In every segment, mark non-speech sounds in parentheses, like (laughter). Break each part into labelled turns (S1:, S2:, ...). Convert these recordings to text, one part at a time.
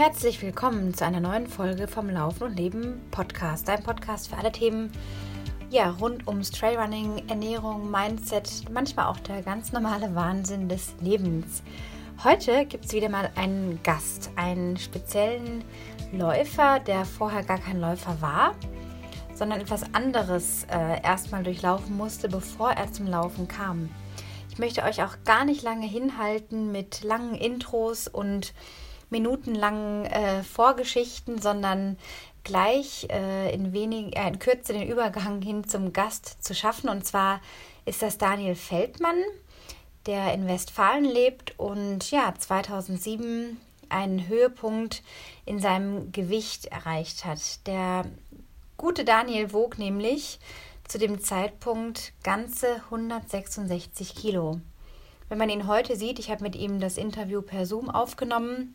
S1: Herzlich willkommen zu einer neuen Folge vom Laufen und Leben Podcast. Ein Podcast für alle Themen ja, rund ums Trailrunning, Ernährung, Mindset, manchmal auch der ganz normale Wahnsinn des Lebens. Heute gibt es wieder mal einen Gast, einen speziellen Läufer, der vorher gar kein Läufer war, sondern etwas anderes äh, erstmal durchlaufen musste, bevor er zum Laufen kam. Ich möchte euch auch gar nicht lange hinhalten mit langen Intros und minutenlangen äh, Vorgeschichten, sondern gleich äh, in, wenig, äh, in Kürze den Übergang hin zum Gast zu schaffen. Und zwar ist das Daniel Feldmann, der in Westfalen lebt und ja 2007 einen Höhepunkt in seinem Gewicht erreicht hat. Der gute Daniel wog nämlich zu dem Zeitpunkt ganze 166 Kilo. Wenn man ihn heute sieht, ich habe mit ihm das Interview per Zoom aufgenommen,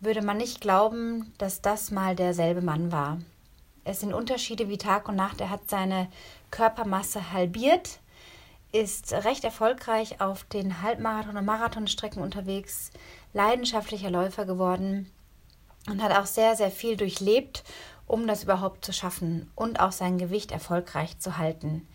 S1: würde man nicht glauben, dass das mal derselbe Mann war. Es sind Unterschiede wie Tag und Nacht. Er hat seine Körpermasse halbiert, ist recht erfolgreich auf den Halbmarathon- und Marathonstrecken unterwegs, leidenschaftlicher Läufer geworden und hat auch sehr, sehr viel durchlebt, um das überhaupt zu schaffen und auch sein Gewicht erfolgreich zu halten.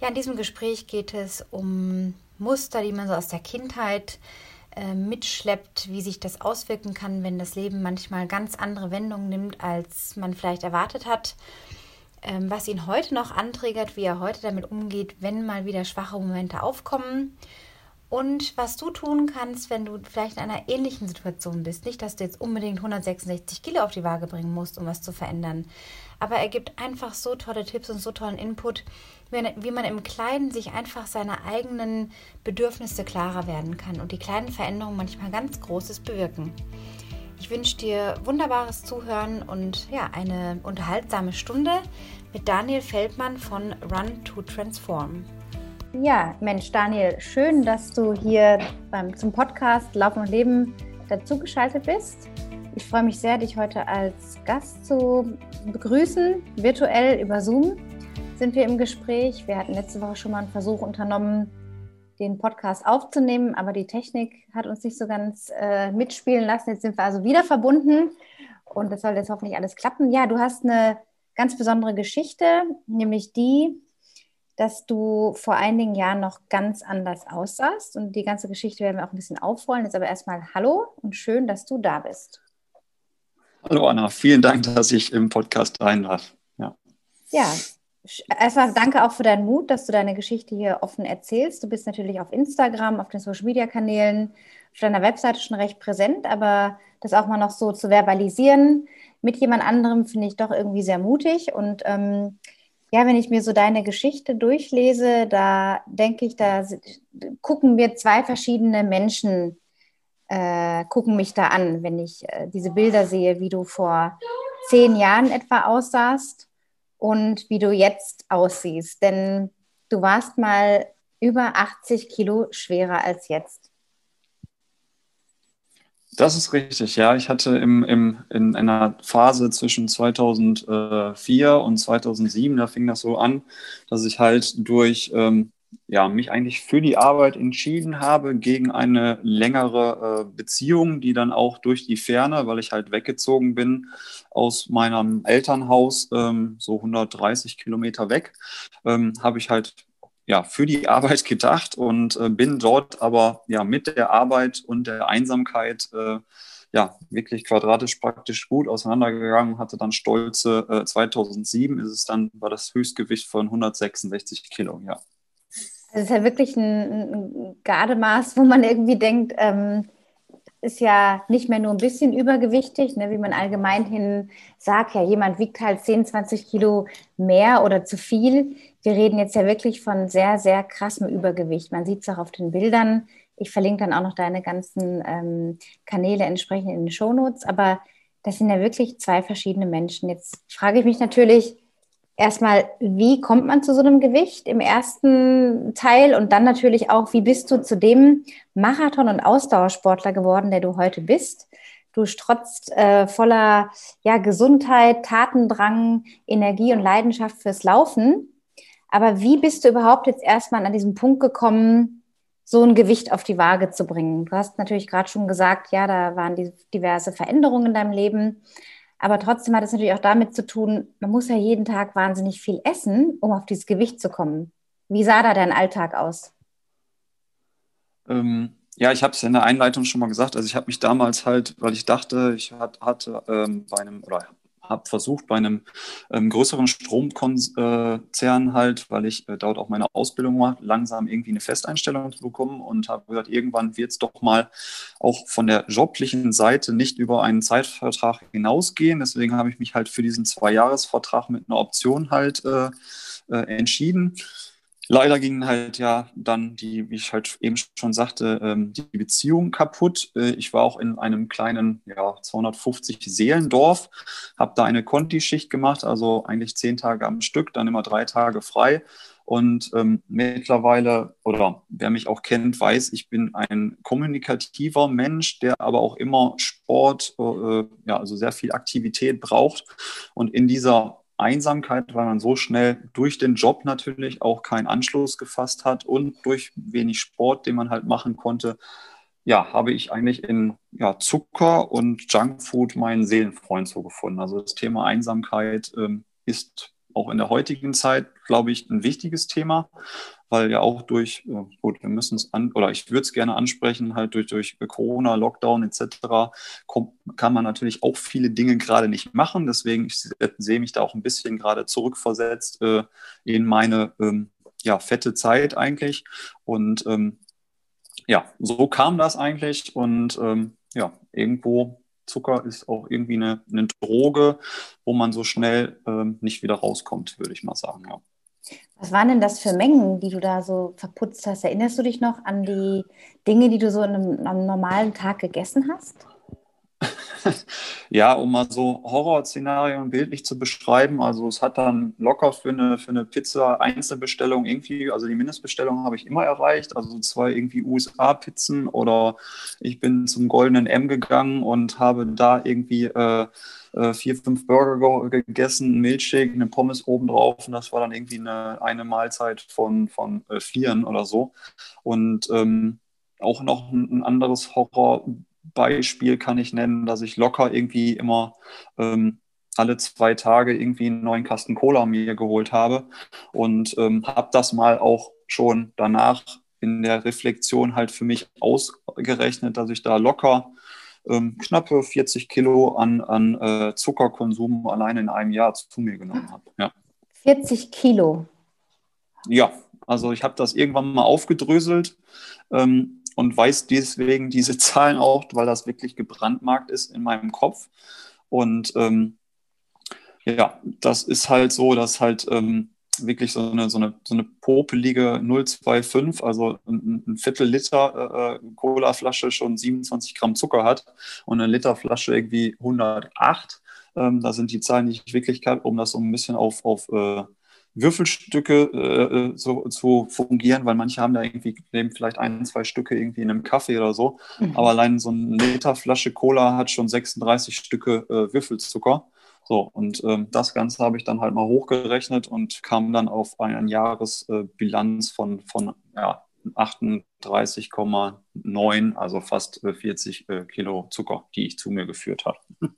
S1: Ja, in diesem Gespräch geht es um Muster, die man so aus der Kindheit äh, mitschleppt, wie sich das auswirken kann, wenn das Leben manchmal ganz andere Wendungen nimmt, als man vielleicht erwartet hat. Ähm, was ihn heute noch anträgert, wie er heute damit umgeht, wenn mal wieder schwache Momente aufkommen. Und was du tun kannst, wenn du vielleicht in einer ähnlichen Situation bist. Nicht, dass du jetzt unbedingt 166 Kilo auf die Waage bringen musst, um was zu verändern. Aber er gibt einfach so tolle Tipps und so tollen Input, wie man im Kleinen sich einfach seine eigenen Bedürfnisse klarer werden kann und die kleinen Veränderungen manchmal ganz Großes bewirken. Ich wünsche dir wunderbares Zuhören und ja, eine unterhaltsame Stunde mit Daniel Feldmann von Run to Transform. Ja, Mensch, Daniel, schön, dass du hier beim, zum Podcast Laufen und Leben dazugeschaltet bist. Ich freue mich sehr, dich heute als Gast zu begrüßen, virtuell über Zoom sind wir im Gespräch. Wir hatten letzte Woche schon mal einen Versuch unternommen, den Podcast aufzunehmen, aber die Technik hat uns nicht so ganz äh, mitspielen lassen. Jetzt sind wir also wieder verbunden und das soll jetzt hoffentlich alles klappen. Ja, du hast eine ganz besondere Geschichte, nämlich die, dass du vor einigen Jahren noch ganz anders aussahst und die ganze Geschichte werden wir auch ein bisschen aufrollen. Jetzt aber erstmal Hallo und schön, dass du da bist.
S2: Hallo Anna, vielen Dank, dass ich im Podcast sein darf.
S1: Ja. ja, erstmal danke auch für deinen Mut, dass du deine Geschichte hier offen erzählst. Du bist natürlich auf Instagram, auf den Social Media Kanälen, auf deiner Webseite schon recht präsent, aber das auch mal noch so zu verbalisieren mit jemand anderem finde ich doch irgendwie sehr mutig. Und ähm, ja, wenn ich mir so deine Geschichte durchlese, da denke ich, da gucken wir zwei verschiedene Menschen, äh, gucken mich da an, wenn ich äh, diese Bilder sehe, wie du vor zehn Jahren etwa aussahst und wie du jetzt aussiehst. Denn du warst mal über 80 Kilo schwerer als jetzt.
S2: Das ist richtig, ja. Ich hatte im, im, in einer Phase zwischen 2004 und 2007, da fing das so an, dass ich halt durch ähm, ja, mich eigentlich für die Arbeit entschieden habe gegen eine längere äh, Beziehung, die dann auch durch die Ferne, weil ich halt weggezogen bin aus meinem Elternhaus, ähm, so 130 Kilometer weg, ähm, habe ich halt ja, für die (laughs) Arbeit gedacht und äh, bin dort aber ja mit der Arbeit und der Einsamkeit äh, ja wirklich quadratisch praktisch gut auseinandergegangen, hatte dann stolze äh, 2007 ist es dann war das Höchstgewicht von 166 Kilo, ja.
S1: Das ist ja wirklich ein, ein Gardemaß, wo man irgendwie denkt, ähm, ist ja nicht mehr nur ein bisschen übergewichtig, ne, wie man allgemein hin sagt, ja, jemand wiegt halt 10, 20 Kilo mehr oder zu viel. Wir reden jetzt ja wirklich von sehr, sehr krassem Übergewicht. Man sieht es auch auf den Bildern. Ich verlinke dann auch noch deine ganzen ähm, Kanäle entsprechend in den Shownotes. Aber das sind ja wirklich zwei verschiedene Menschen. Jetzt frage ich mich natürlich, erstmal, wie kommt man zu so einem Gewicht im ersten Teil und dann natürlich auch, wie bist du zu dem Marathon- und Ausdauersportler geworden, der du heute bist? Du strotzt äh, voller ja, Gesundheit, Tatendrang, Energie und Leidenschaft fürs Laufen. Aber wie bist du überhaupt jetzt erstmal an diesem Punkt gekommen, so ein Gewicht auf die Waage zu bringen? Du hast natürlich gerade schon gesagt, ja, da waren die diverse Veränderungen in deinem Leben. Aber trotzdem hat es natürlich auch damit zu tun, man muss ja jeden Tag wahnsinnig viel essen, um auf dieses Gewicht zu kommen. Wie sah da dein Alltag aus?
S2: Ähm, ja, ich habe es in der Einleitung schon mal gesagt. Also ich habe mich damals halt, weil ich dachte, ich hat, hatte ähm, bei einem oder habe versucht bei einem ähm, größeren Stromkonzern halt, weil ich äh, dort auch meine Ausbildung mache, langsam irgendwie eine Festeinstellung zu bekommen und habe gesagt, irgendwann wird es doch mal auch von der joblichen Seite nicht über einen Zeitvertrag hinausgehen. Deswegen habe ich mich halt für diesen Zwei-Jahres-Vertrag mit einer Option halt äh, äh, entschieden. Leider ging halt ja dann die, wie ich halt eben schon sagte, ähm, die Beziehung kaputt. Äh, ich war auch in einem kleinen, ja, 250 Seelendorf, habe da eine Conti-Schicht gemacht, also eigentlich zehn Tage am Stück, dann immer drei Tage frei. Und ähm, mittlerweile, oder wer mich auch kennt, weiß, ich bin ein kommunikativer Mensch, der aber auch immer Sport, äh, ja, also sehr viel Aktivität braucht. Und in dieser Einsamkeit, weil man so schnell durch den Job natürlich auch keinen Anschluss gefasst hat und durch wenig Sport, den man halt machen konnte, ja, habe ich eigentlich in ja, Zucker und Junkfood meinen Seelenfreund so gefunden. Also das Thema Einsamkeit ähm, ist auch in der heutigen Zeit, glaube ich, ein wichtiges Thema weil ja auch durch, äh, gut, wir müssen es an, oder ich würde es gerne ansprechen, halt durch, durch Corona, Lockdown etc. Kommt, kann man natürlich auch viele Dinge gerade nicht machen. Deswegen ich sehe mich da auch ein bisschen gerade zurückversetzt äh, in meine ähm, ja, fette Zeit eigentlich. Und ähm, ja, so kam das eigentlich. Und ähm, ja, irgendwo Zucker ist auch irgendwie eine, eine Droge, wo man so schnell ähm, nicht wieder rauskommt, würde ich mal sagen. Ja.
S1: Was waren denn das für Mengen, die du da so verputzt hast? Erinnerst du dich noch an die Dinge, die du so in einem, einem normalen Tag gegessen hast? (laughs)
S2: ja, um mal so Horrorszenarien bildlich zu beschreiben, also es hat dann locker für eine, für eine Pizza Einzelbestellung irgendwie, also die Mindestbestellung habe ich immer erreicht, also zwei irgendwie USA-Pizzen oder ich bin zum Goldenen M gegangen und habe da irgendwie äh, äh, vier, fünf Burger gegessen, ein Milchshake, eine Pommes obendrauf und das war dann irgendwie eine, eine Mahlzeit von, von äh, vieren oder so. Und ähm, auch noch ein, anderes Horrorbeispiel kann ich nennen, dass ich locker irgendwie immer ähm, alle zwei Tage irgendwie einen neuen Kasten Cola mir geholt habe und ähm, habe das mal auch schon danach in der Reflexion halt für mich ausgerechnet, dass ich da locker ähm, knappe 40 Kilo an, an äh, Zuckerkonsum allein in einem Jahr zu mir genommen habe. Ja.
S1: 40 Kilo?
S2: Ja, also ich habe das irgendwann mal aufgedröselt ähm, und weiß deswegen diese (laughs) Zahlen auch, weil das wirklich gebrandmarkt ist in meinem Kopf. Und ähm, ja, das ist halt so, dass halt ähm, wirklich so eine, so eine, so eine popelige 025, also ein, ein Viertel Liter äh, Cola-Flasche schon 27 Gramm Zucker hat und eine Literflasche irgendwie 108. Ähm, da sind die Zahlen, die ich wirklich kann, um das so ein bisschen auf, auf äh, Würfelstücke äh, äh so, zu fungieren, weil manche haben da irgendwie nehmen vielleicht ein, zwei Stücke irgendwie in einem Kaffee oder so. Mhm. Aber allein so eine Literflasche Cola hat schon 36 Stücke äh, Würfelzucker. So, und ähm, das Ganze habe ich dann halt mal hochgerechnet und kam dann auf eine Jahresbilanz von, von ja, 38,9, also fast 40 äh, Kilo Zucker, die ich zu mir geführt habe. (laughs)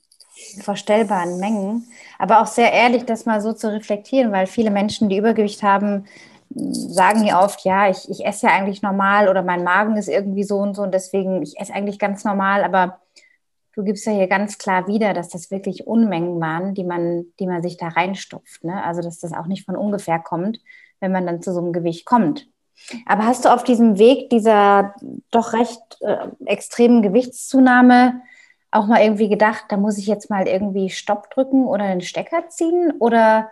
S1: Vorstellbaren Mengen, aber auch sehr ehrlich, das mal so zu reflektieren, weil viele Menschen, die Übergewicht haben, sagen ja oft, ja, ich, ich esse ja eigentlich normal oder mein Magen ist irgendwie so und so und deswegen, ich esse eigentlich ganz normal, aber du gibst ja hier ganz klar wieder, dass das wirklich Unmengen waren, die man, die man sich da reinstopft. Ne? Also, dass das auch nicht von ungefähr kommt, wenn man dann zu so einem Gewicht kommt. Aber hast du auf diesem Weg dieser doch recht äh, extremen Gewichtszunahme auch mal irgendwie gedacht, da muss ich jetzt mal irgendwie Stopp drücken oder einen Stecker ziehen? Oder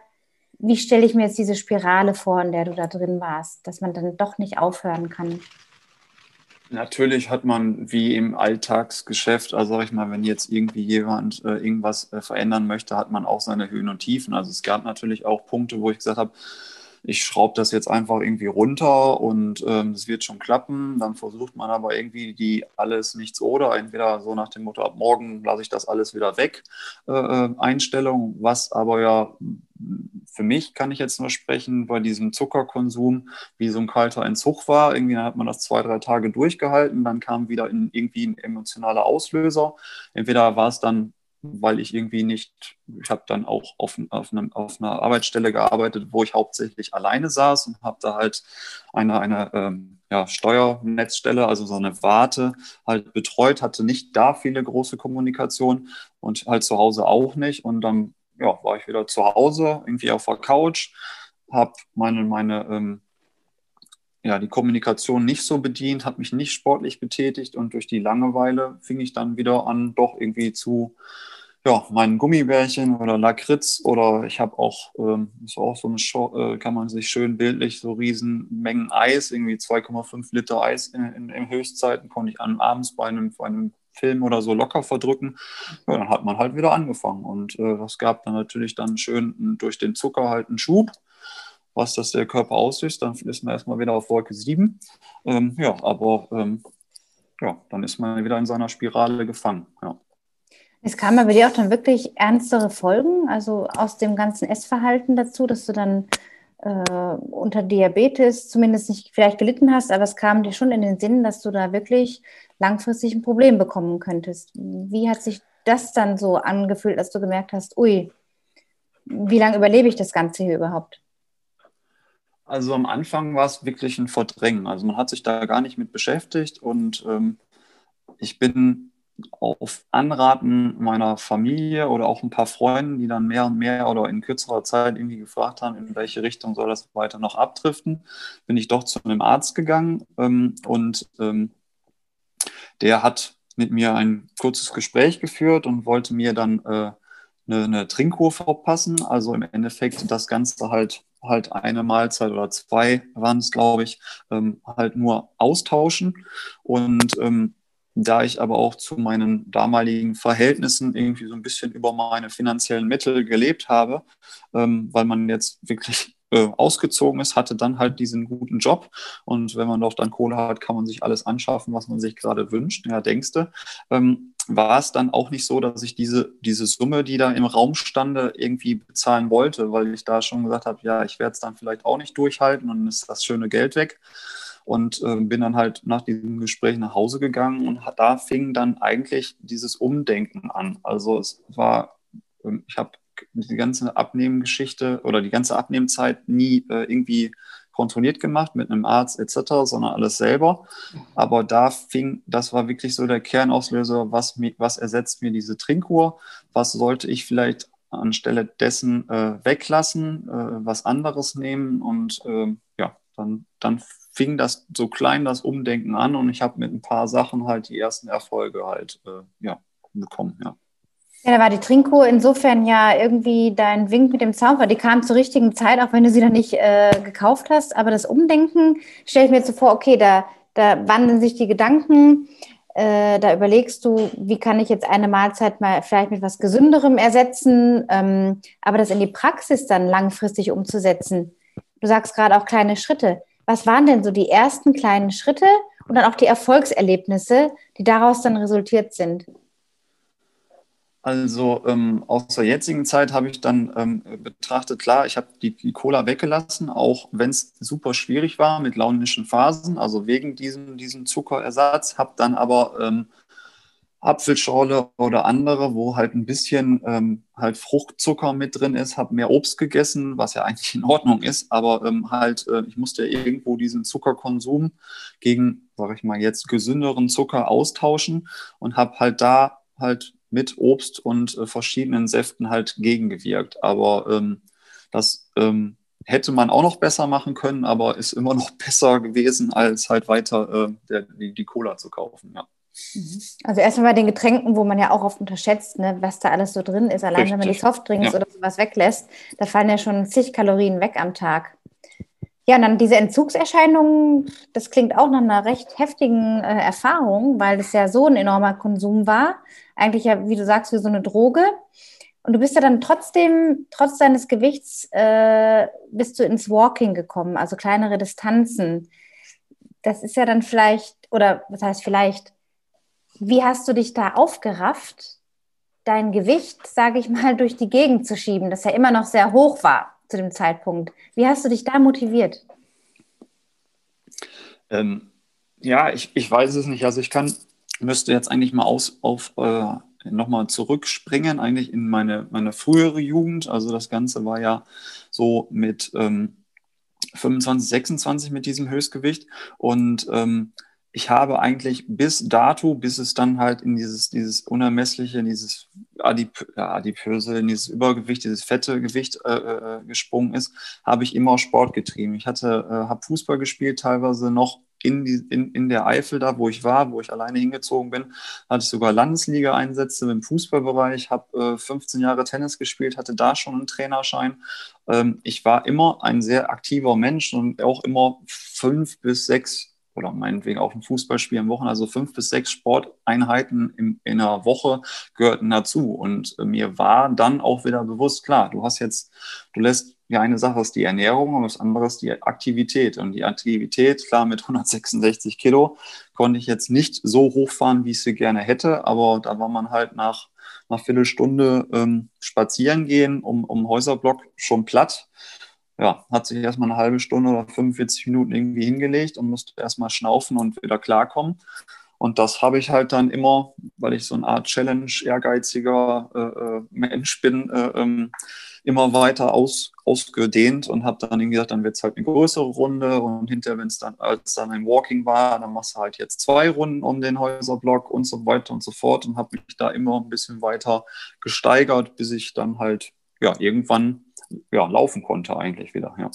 S1: wie stelle ich mir jetzt diese Spirale vor, in der du da drin warst, dass man dann doch nicht aufhören kann?
S2: Natürlich hat man wie im Alltagsgeschäft, also sag ich mal, wenn jetzt irgendwie jemand äh, irgendwas äh, verändern möchte, hat man auch seine Höhen und Tiefen. Also es gab natürlich auch Punkte, wo ich gesagt habe, ich schraube das jetzt einfach irgendwie runter und ähm, es wird schon klappen. Dann versucht man aber irgendwie die alles nichts oder entweder so nach dem Motto, ab morgen lasse ich das alles wieder weg, äh, äh Einstellung, was aber ja für mich kann ich jetzt nur sprechen, bei diesem Zuckerkonsum, wie so ein kalter Entzug war. Irgendwie hat man das zwei, drei Tage durchgehalten, dann kam wieder in, irgendwie ein emotionaler Auslöser. Entweder war es dann weil ich irgendwie nicht, ich habe dann auch auf, auf, einem, auf, einer Arbeitsstelle gearbeitet, wo ich hauptsächlich alleine saß und habe da halt eine, eine ähm, ja, Steuernetzstelle, also so eine Warte halt betreut, hatte nicht da viele große Kommunikation und halt zu Hause auch nicht. Und dann ja, war ich wieder zu Hause, irgendwie auf der Couch, habe meine, meine ähm, ja, die Kommunikation nicht so bedient, habe mich nicht sportlich betätigt und durch die Langeweile fing ich dann wieder an, doch irgendwie zu ja, meinen Gummibärchen oder Lakritz oder ich habe auch, ähm, ist auch so eine Show, äh, kann man sich schön bildlich so riesen Mengen Eis, irgendwie 2,5 Liter Eis in, in, in, Höchstzeiten, konnte ich an, abends bei einem, bei einem Film oder so locker verdrücken. Ja, dann hat man halt wieder angefangen und äh, das gab dann natürlich dann schön durch den Zucker halt einen Schub was das der Körper auslöst, dann ist man erstmal wieder auf Wolke 7. Ähm, ja, aber ähm, ja, dann ist man wieder in seiner Spirale gefangen. Ja.
S1: Es kamen bei dir auch dann wirklich ernstere Folgen, also aus dem ganzen Essverhalten dazu, dass du dann äh, unter Diabetes zumindest nicht vielleicht gelitten hast, aber es kam dir schon in den Sinn, dass du da wirklich langfristig ein Problem bekommen könntest. Wie hat sich das dann so angefühlt, dass du gemerkt hast, ui, wie lange überlebe ich das Ganze hier überhaupt?
S2: Also am Anfang war es wirklich ein Verdrängen. Also man hat sich da gar nicht mit beschäftigt und ähm, ich bin auf Anraten meiner Familie oder auch ein paar Freunden, die dann mehr und mehr oder in kürzerer Zeit irgendwie gefragt haben, in welche Richtung soll das weiter noch abdriften, bin ich doch zu einem Arzt gegangen ähm, und ähm, der hat mit mir ein kurzes Gespräch geführt und wollte mir dann äh, eine, eine Trinkkur verpassen. Also im Endeffekt das Ganze halt halt eine Mahlzeit oder zwei waren es, glaube ich, ähm, halt nur austauschen. Und ähm, da ich aber auch zu meinen damaligen Verhältnissen irgendwie so ein bisschen über meine finanziellen Mittel gelebt habe, ähm, weil man jetzt wirklich äh, ausgezogen ist, hatte dann halt diesen guten Job. Und wenn man doch dann Kohle hat, kann man sich alles anschaffen, was man sich gerade wünscht. Ja, denkste. Ähm, war es dann auch nicht so, dass ich diese, diese Summe, die da im Raum stande, irgendwie bezahlen wollte, weil ich da schon gesagt habe, ja, ich werde es dann vielleicht auch nicht durchhalten und ist das schöne Geld weg. Und äh, bin dann halt nach diesem Gespräch nach Hause gegangen und da fing dann eigentlich dieses Umdenken an. Also es war, ähm, ich habe die ganze Abnehmgeschichte oder die ganze Abnehmzeit nie äh, irgendwie kontrolliert gemacht mit einem Arzt etc., sondern alles selber. Aber da fing, das war wirklich so der Kernauslöser, was, was ersetzt mir diese Trinkuhr, was sollte ich vielleicht anstelle dessen äh, weglassen, äh, was anderes nehmen und äh, ja, dann, dann fing das so klein das Umdenken an und ich habe mit ein paar Sachen halt die ersten Erfolge halt äh, ja, bekommen, ja.
S1: Ja, da war die Trinko insofern ja irgendwie dein Wink mit dem Zaunfall. Die kam zur richtigen Zeit, auch wenn du sie dann nicht äh, gekauft hast. Aber das Umdenken stelle ich mir jetzt so vor, okay, da, da wandeln sich die Gedanken. Äh, da überlegst du, wie kann ich jetzt eine Mahlzeit mal vielleicht mit was Gesünderem ersetzen. Ähm, aber das in die Praxis dann langfristig umzusetzen. Du sagst gerade auch kleine Schritte. Was waren denn so die ersten kleinen Schritte und dann auch die Erfolgserlebnisse, die daraus dann resultiert sind?
S2: Also ähm, aus der jetzigen Zeit habe ich dann ähm, betrachtet, klar, ich habe die, die, Cola weggelassen, auch wenn es super schwierig war mit launischen Phasen, also wegen diesem, diesem Zuckerersatz, habe dann aber ähm, Apfelschorle oder andere, wo halt ein bisschen ähm, halt Fruchtzucker mit drin ist, habe mehr Obst gegessen, was ja eigentlich in Ordnung ist, aber ähm, halt, äh, ich musste irgendwo diesen Zuckerkonsum gegen, sage ich mal jetzt, gesünderen Zucker austauschen und habe halt da halt mit Obst und äh, verschiedenen Säften halt gegengewirkt. Aber ähm, das ähm, hätte man auch noch besser machen können, aber ist immer (laughs) noch besser gewesen, als halt weiter äh, der, die, die Cola zu kaufen. Ja.
S1: Mhm. Also erstmal bei den Getränken, wo man ja auch oft unterschätzt, ne, was da alles so drin ist. Allein Richtig. wenn man die Softdrinks ja. oder sowas weglässt, da fallen ja schon zig Kalorien weg am Tag. Ja, und dann diese Entzugserscheinungen, das klingt auch nach einer recht heftigen äh, Erfahrung, weil es ja so ein enormer Konsum war. Eigentlich ja, wie du sagst, wie so eine Droge. Und du bist ja dann trotzdem, trotz deines Gewichts, äh, bist du ins Walking gekommen, also kleinere Distanzen. Das ist ja dann vielleicht, oder was heißt vielleicht, wie hast du dich da aufgerafft, dein Gewicht, sage ich mal, (laughs) durch die Gegend zu schieben, das ja immer noch sehr hoch war zu dem Zeitpunkt? Wie hast du dich da motiviert?
S2: Ähm, ja, ich, ich weiß es nicht. Also ich kann, müsste jetzt eigentlich mal aus, auf äh, nochmal zurückspringen, eigentlich in meine, meine frühere Jugend. Also das Ganze war ja so mit ähm, 25, 26 mit diesem Höchstgewicht. Und ähm, ich habe eigentlich bis dato, bis es dann halt in dieses, dieses unermessliche, in dieses Adip ja, adipöse, in dieses Übergewicht, dieses fette Gewicht äh, äh, gesprungen ist, habe ich immer Sport getrieben. Ich hatte, äh, habe Fußball gespielt, teilweise noch in, die, in, in der Eifel da, wo ich war, wo ich alleine hingezogen bin, hatte ich sogar Landesliga-Einsätze im Fußballbereich, habe äh, 15 Jahre Tennis gespielt, hatte da schon einen Trainerschein. Ähm, ich war immer ein sehr aktiver Mensch und auch immer fünf bis sechs oder meinetwegen auch ein Fußballspiel am Wochenende, also fünf bis sechs Sporteinheiten in, in einer Woche gehörten dazu. Und äh, mir war dann auch wieder bewusst, klar, du hast jetzt, du lässt ja, eine Sache ist die Ernährung und das andere ist die Aktivität. Und die Aktivität, klar, mit 166 Kilo konnte ich jetzt nicht so hochfahren, wie ich sie gerne hätte, aber da war man halt nach einer Viertelstunde ähm, spazieren gehen um, um Häuserblock schon platt. Ja, hat sich erstmal eine halbe Stunde oder 45 Minuten irgendwie hingelegt und musste erstmal schnaufen und wieder klarkommen. Und das habe ich halt dann immer, weil ich so eine Art Challenge, ehrgeiziger äh, äh Mensch bin, äh, ähm, immer weiter aus, ausgedehnt und habe dann gesagt, dann wird es halt eine größere Runde und hinterher, wenn es dann, als dann ein Walking war, dann machst du halt jetzt zwei Runden um den Häuserblock und so weiter und so fort und habe mich da immer ein bisschen weiter gesteigert, bis ich dann halt ja irgendwann ja laufen konnte eigentlich wieder, ja.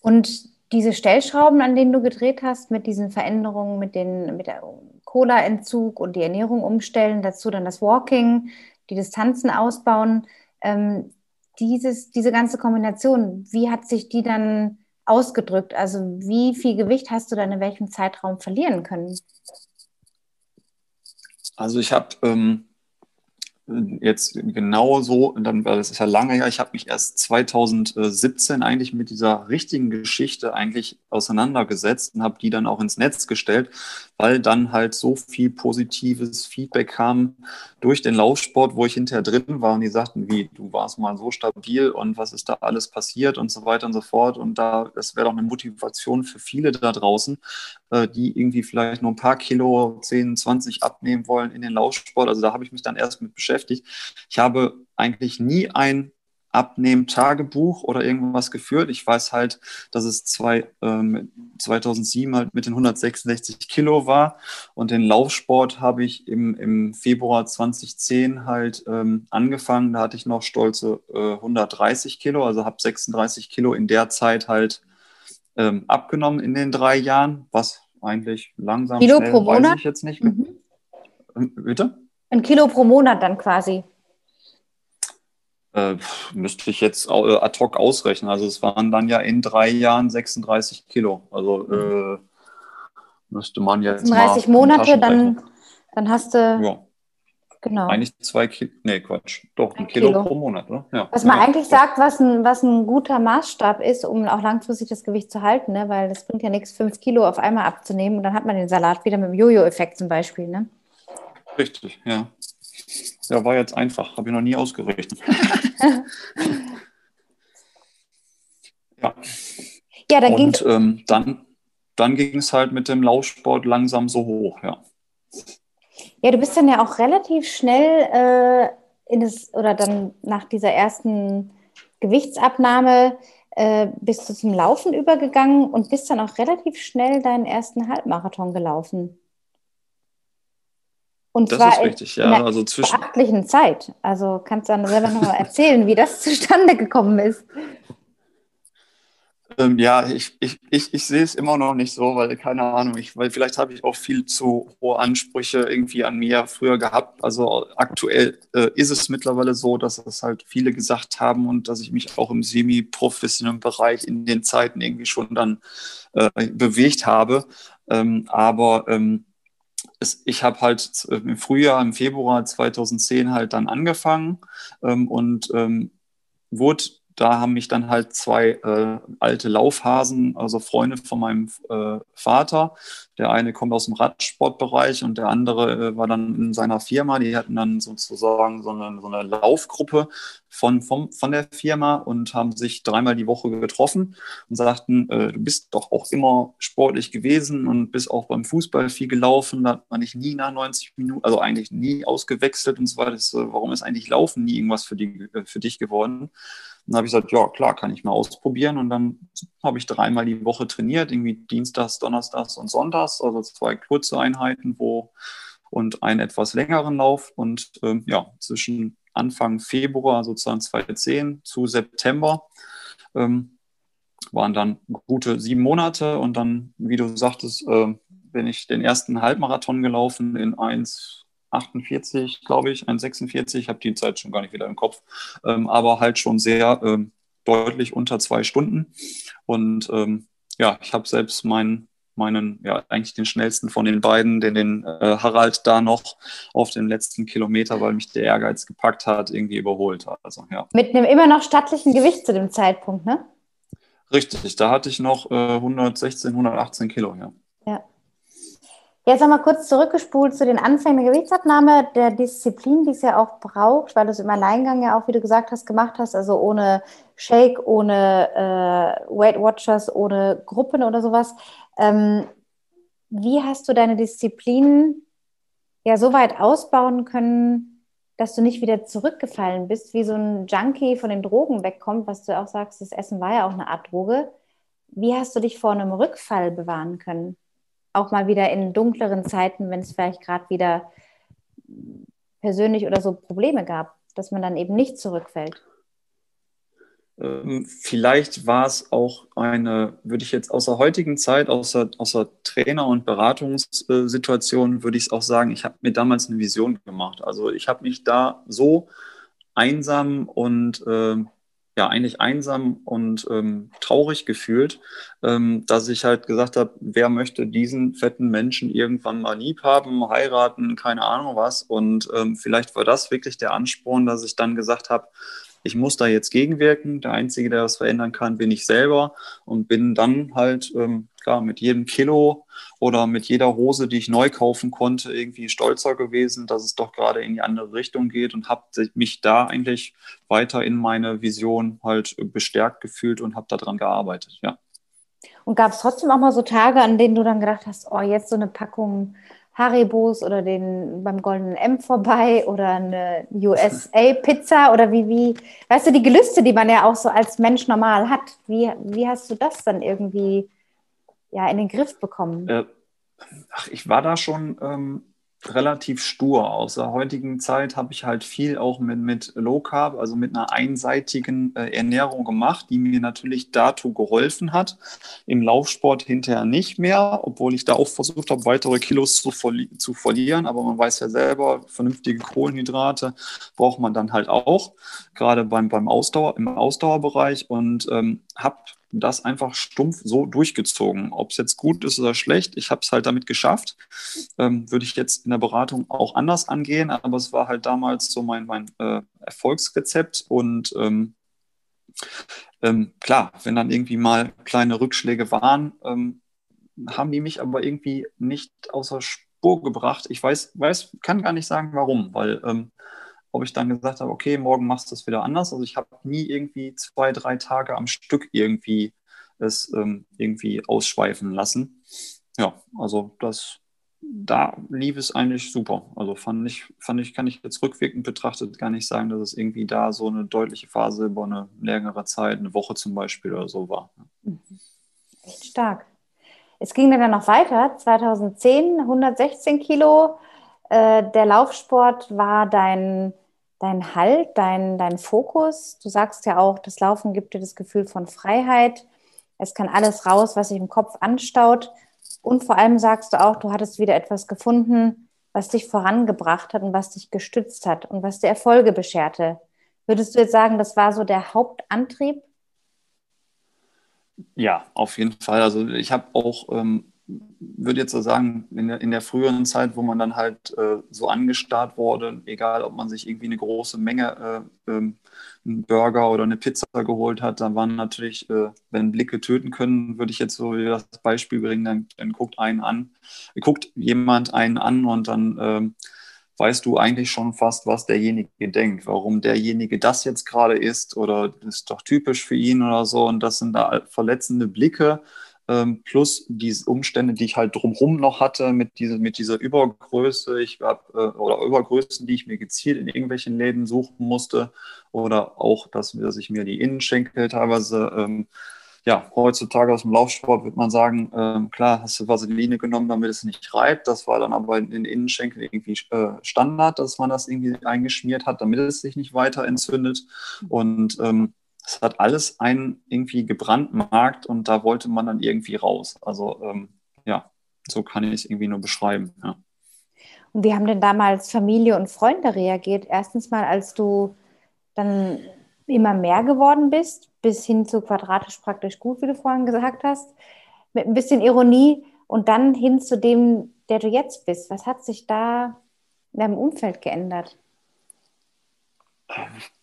S1: Und diese Stellschrauben, an denen du gedreht hast, mit diesen Veränderungen, mit, den, mit der Cola-Entzug und die Ernährung umstellen, dazu dann das Walking, die Distanzen ausbauen, ähm, dieses, diese ganze Kombination, wie hat sich die dann ausgedrückt? Also wie viel Gewicht hast du dann in welchem Zeitraum verlieren können?
S2: Also ich habe ähm, jetzt genau so, dann, weil das ist ja lange her, ich habe mich erst 2017 eigentlich mit dieser richtigen Geschichte eigentlich auseinandergesetzt und habe die dann auch ins Netz gestellt, weil dann halt so viel positives Feedback kam durch den Laufsport, wo ich hinterher drin war und die sagten, wie, du warst mal so stabil und was ist da alles passiert und so weiter und so fort und da, das wäre doch eine Motivation für viele da draußen, äh, die irgendwie vielleicht nur ein paar Kilo, 10, 20 abnehmen wollen in den Laufsport. Also da habe ich mich dann erst mit beschäftigt. Ich habe eigentlich nie ein Abnehmen-Tagebuch oder irgendwas geführt. Ich weiß halt, dass es zwei, ähm, 2007 halt mit den 166 Kilo war und den Laufsport habe ich im, im Februar 2010 halt ähm, angefangen. Da hatte ich noch stolze äh, 130 Kilo, also habe 36 Kilo in der Zeit halt ähm, abgenommen in den drei Jahren, was eigentlich langsam
S1: Kilo schnell, pro Monat?
S2: weiß ich jetzt nicht mehr. Mhm.
S1: Bitte? Ein Kilo pro Monat dann quasi.
S2: Äh, müsste ich jetzt äh, ad hoc ausrechnen. Also es waren dann ja in drei Jahren 36 Kilo. Also äh, müsste man jetzt
S1: 36 Monate, dann, dann hast du ja.
S2: Genau. Eigentlich zwei Kilo, nee, Quatsch, doch, ein, ein Kilo, Kilo, pro Monat, oder?
S1: Ja. Was man ja, eigentlich doch. sagt, was ein, was ein guter Maßstab ist, um auch langfristig das Gewicht zu halten, ne? weil das bringt ja nichts, fünf Kilo auf einmal abzunehmen und dann hat man den Salat wieder mit dem Jojo-Effekt zum Beispiel, ne?
S2: Richtig, ja. Ja, war jetzt einfach, habe ich noch nie ausgerechnet. (laughs) ja. Ja, dann ging ähm, dann, dann ging es halt mit dem Laufsport langsam so hoch, ja.
S1: Ja, du bist dann ja auch relativ schnell äh, in das, oder dann nach dieser ersten Gewichtsabnahme äh, bist du zum Laufen übergegangen und bist dann auch relativ schnell deinen ersten Halbmarathon gelaufen. Und das zwar ist richtig, ja. In einer also zwischen beachtlichen Zeit. Also kannst du dann selber noch mal erzählen, wie das (laughs) zustande gekommen ist.
S2: Ähm, ja, ich, ich, ich, ich sehe es immer noch nicht so, weil keine Ahnung, ich, weil vielleicht habe ich auch viel zu hohe Ansprüche irgendwie an mir früher gehabt. Also aktuell äh, ist es mittlerweile so, dass es halt viele gesagt haben und dass ich mich auch im semi-professionellen Bereich in den Zeiten irgendwie schon dann äh, bewegt habe. Ähm, aber ähm, es, ich habe halt im Frühjahr, im Februar 2010 halt dann angefangen ähm, und ähm, wurde da haben mich dann halt zwei äh, alte Laufhasen, also Freunde von meinem äh, Vater. Der eine kommt aus dem Radsportbereich und der andere äh, war dann in seiner Firma. Die hatten dann sozusagen so eine, so eine Laufgruppe von, von, von der Firma und haben sich dreimal die Woche getroffen und sagten, äh, du bist doch auch immer sportlich gewesen und bist auch beim Fußball viel gelaufen. Da hat man dich nie nach 90 Minuten, also eigentlich nie ausgewechselt und so weiter. warum ist eigentlich Laufen nie irgendwas für, die, äh, für dich geworden? Dann habe ich gesagt, ja klar, kann ich mal ausprobieren. Und dann habe ich dreimal die Woche trainiert, irgendwie Dienstags, Donnerstags und Sonntags, also zwei kurze Einheiten wo, und einen etwas längeren Lauf. Und ähm, ja, zwischen Anfang Februar sozusagen 2010 zu September ähm, waren dann gute sieben Monate. Und dann, wie du sagtest, äh, bin ich den ersten Halbmarathon gelaufen in 1, 48, glaube ich, 1,46, ich habe die Zeit schon gar nicht wieder im Kopf, ähm, aber halt schon sehr ähm, deutlich unter zwei Stunden. Und ähm, ja, ich habe selbst meinen, meinen, ja, eigentlich den schnellsten von den beiden, den, den äh, Harald da noch auf den letzten Kilometer, weil mich der Ehrgeiz gepackt hat, irgendwie überholt. Also, ja.
S1: Mit einem immer noch stattlichen Gewicht zu dem Zeitpunkt, ne?
S2: Richtig, da hatte ich noch äh, 116, 118 Kilo, ja.
S1: Jetzt nochmal kurz zurückgespult zu den Anfängen der Gewichtsabnahme, der Disziplin, die es ja auch braucht, weil du es im Alleingang ja auch, wie du gesagt hast, gemacht hast, also ohne Shake, ohne äh, Weight Watchers, ohne Gruppen oder sowas. Ähm, wie hast du deine Disziplin ja so weit ausbauen können, dass du nicht wieder zurückgefallen bist, wie so ein Junkie von den Drogen wegkommt, was du auch sagst, das Essen war ja auch eine Art Droge. Wie hast du dich vor einem Rückfall bewahren können? Auch mal wieder in dunkleren Zeiten, wenn es vielleicht gerade wieder persönlich oder so Probleme gab, dass man dann eben nicht zurückfällt?
S2: Ähm, vielleicht war es auch eine, würde ich jetzt aus der heutigen Zeit, aus der, Trainer- und Beratungssituation, würde ich es auch sagen, ich habe mir damals eine Vision gemacht. Also ich habe mich da so einsam und äh, ja eigentlich einsam und ähm, traurig gefühlt, ähm, dass ich halt gesagt habe, wer möchte diesen fetten Menschen irgendwann mal lieb haben, heiraten, keine Ahnung was. Und ähm, vielleicht war das wirklich der Ansporn, dass ich dann gesagt habe, ich muss da jetzt gegenwirken. Der Einzige, der das verändern kann, bin ich selber und bin dann halt ähm, klar mit jedem Kilo oder mit jeder Hose, die ich neu kaufen konnte, irgendwie stolzer gewesen, dass es doch gerade in die andere Richtung geht und habe mich da eigentlich weiter in meine Vision halt bestärkt gefühlt und habe daran gearbeitet. Ja.
S1: Und gab es trotzdem auch mal so Tage, an denen du dann gedacht hast, oh, jetzt so eine Packung Haribos oder den beim Goldenen M vorbei oder eine USA-Pizza oder wie, wie, weißt du, die Gelüste, die man ja auch so als Mensch normal hat, wie, wie hast du das dann irgendwie ja, in den Griff bekommen? Äh,
S2: ach, ich war da schon ähm, relativ stur. Aus der heutigen Zeit habe ich halt viel auch mit, mit Low Carb, also mit einer einseitigen äh, Ernährung gemacht, die mir natürlich dazu geholfen hat. Im Laufsport hinterher nicht mehr, obwohl ich da auch versucht habe, weitere Kilos zu, verli zu verlieren. Aber man weiß ja selber, vernünftige Kohlenhydrate braucht man dann halt auch, gerade beim, beim Ausdauer, im Ausdauerbereich und ähm, habe das einfach stumpf so durchgezogen. Ob es jetzt gut ist oder schlecht, ich habe es halt damit geschafft. Ähm, würde ich jetzt in der Beratung auch anders angehen, aber es war halt damals so mein, mein äh, Erfolgsrezept und ähm, ähm, klar, wenn dann irgendwie mal kleine Rückschläge waren, ähm, haben die mich aber irgendwie nicht außer Spur gebracht. Ich weiß, weiß, kann gar nicht sagen, warum, weil ähm, ob ich dann gesagt habe, okay, morgen machst du es wieder anders. Also ich habe nie irgendwie zwei, drei Tage am Stück irgendwie es ähm, irgendwie ausschweifen lassen. Ja, also das, da lief es eigentlich super. Also fand ich, fand ich, kann ich jetzt rückwirkend betrachtet gar nicht sagen, dass es irgendwie da so eine deutliche Phase über eine längere Zeit, eine Woche zum Beispiel oder so war.
S1: Echt stark. Es ging dann noch weiter, 2010, 116 Kilo. Äh, der Laufsport war dein dein Halt, dein, dein Fokus. Du sagst ja auch, das Laufen gibt dir das Gefühl von Freiheit. Es kann alles raus, was sich im Kopf anstaut. Und vor allem sagst du auch, du hattest wieder etwas gefunden, was dich vorangebracht hat und was dich gestützt hat und was dir Erfolge bescherte. Würdest du jetzt sagen, das war so der Hauptantrieb?
S2: Ja, auf jeden Fall. Also ich habe auch ähm, würde jetzt so sagen, in der, in der früheren Zeit, wo man dann halt äh, so angestarrt wurde, egal ob man sich irgendwie eine große Menge äh, ähm, einen Burger oder eine Pizza geholt hat, dann waren natürlich, äh, wenn Blicke töten können, würde ich jetzt so das Beispiel bringen, dann, dann guckt einen an, guckt jemand einen an und dann ähm, weißt du eigentlich schon fast, was derjenige denkt, warum derjenige das jetzt gerade ist oder das ist doch typisch für ihn oder so. Und das sind da verletzende Blicke ähm, plus die Umstände, die ich halt drumherum noch hatte mit, diese, mit dieser Übergröße. Ich habe äh, oder Übergrößen, die ich mir gezielt in irgendwelchen Läden suchen musste oder auch, dass, dass ich mir die Innenschenkel teilweise ähm, ja, heutzutage aus dem Laufsport würde man sagen, ähm, klar, hast du Vaseline genommen, damit es nicht reibt. Das war dann aber in den Innenschenkeln irgendwie äh, Standard, dass man das irgendwie eingeschmiert hat, damit es sich nicht weiter entzündet. Und ähm, es hat alles einen irgendwie gebrandmarkt und da wollte man dann irgendwie raus. Also ähm, ja, so kann ich es irgendwie nur beschreiben. Ja.
S1: Und wie haben denn damals Familie und Freunde reagiert? Erstens mal, als du dann immer mehr geworden bist, bis hin zu quadratisch praktisch gut, wie du vorhin gesagt hast, mit ein bisschen Ironie und dann hin zu dem, der du jetzt bist. Was hat sich da in deinem Umfeld geändert?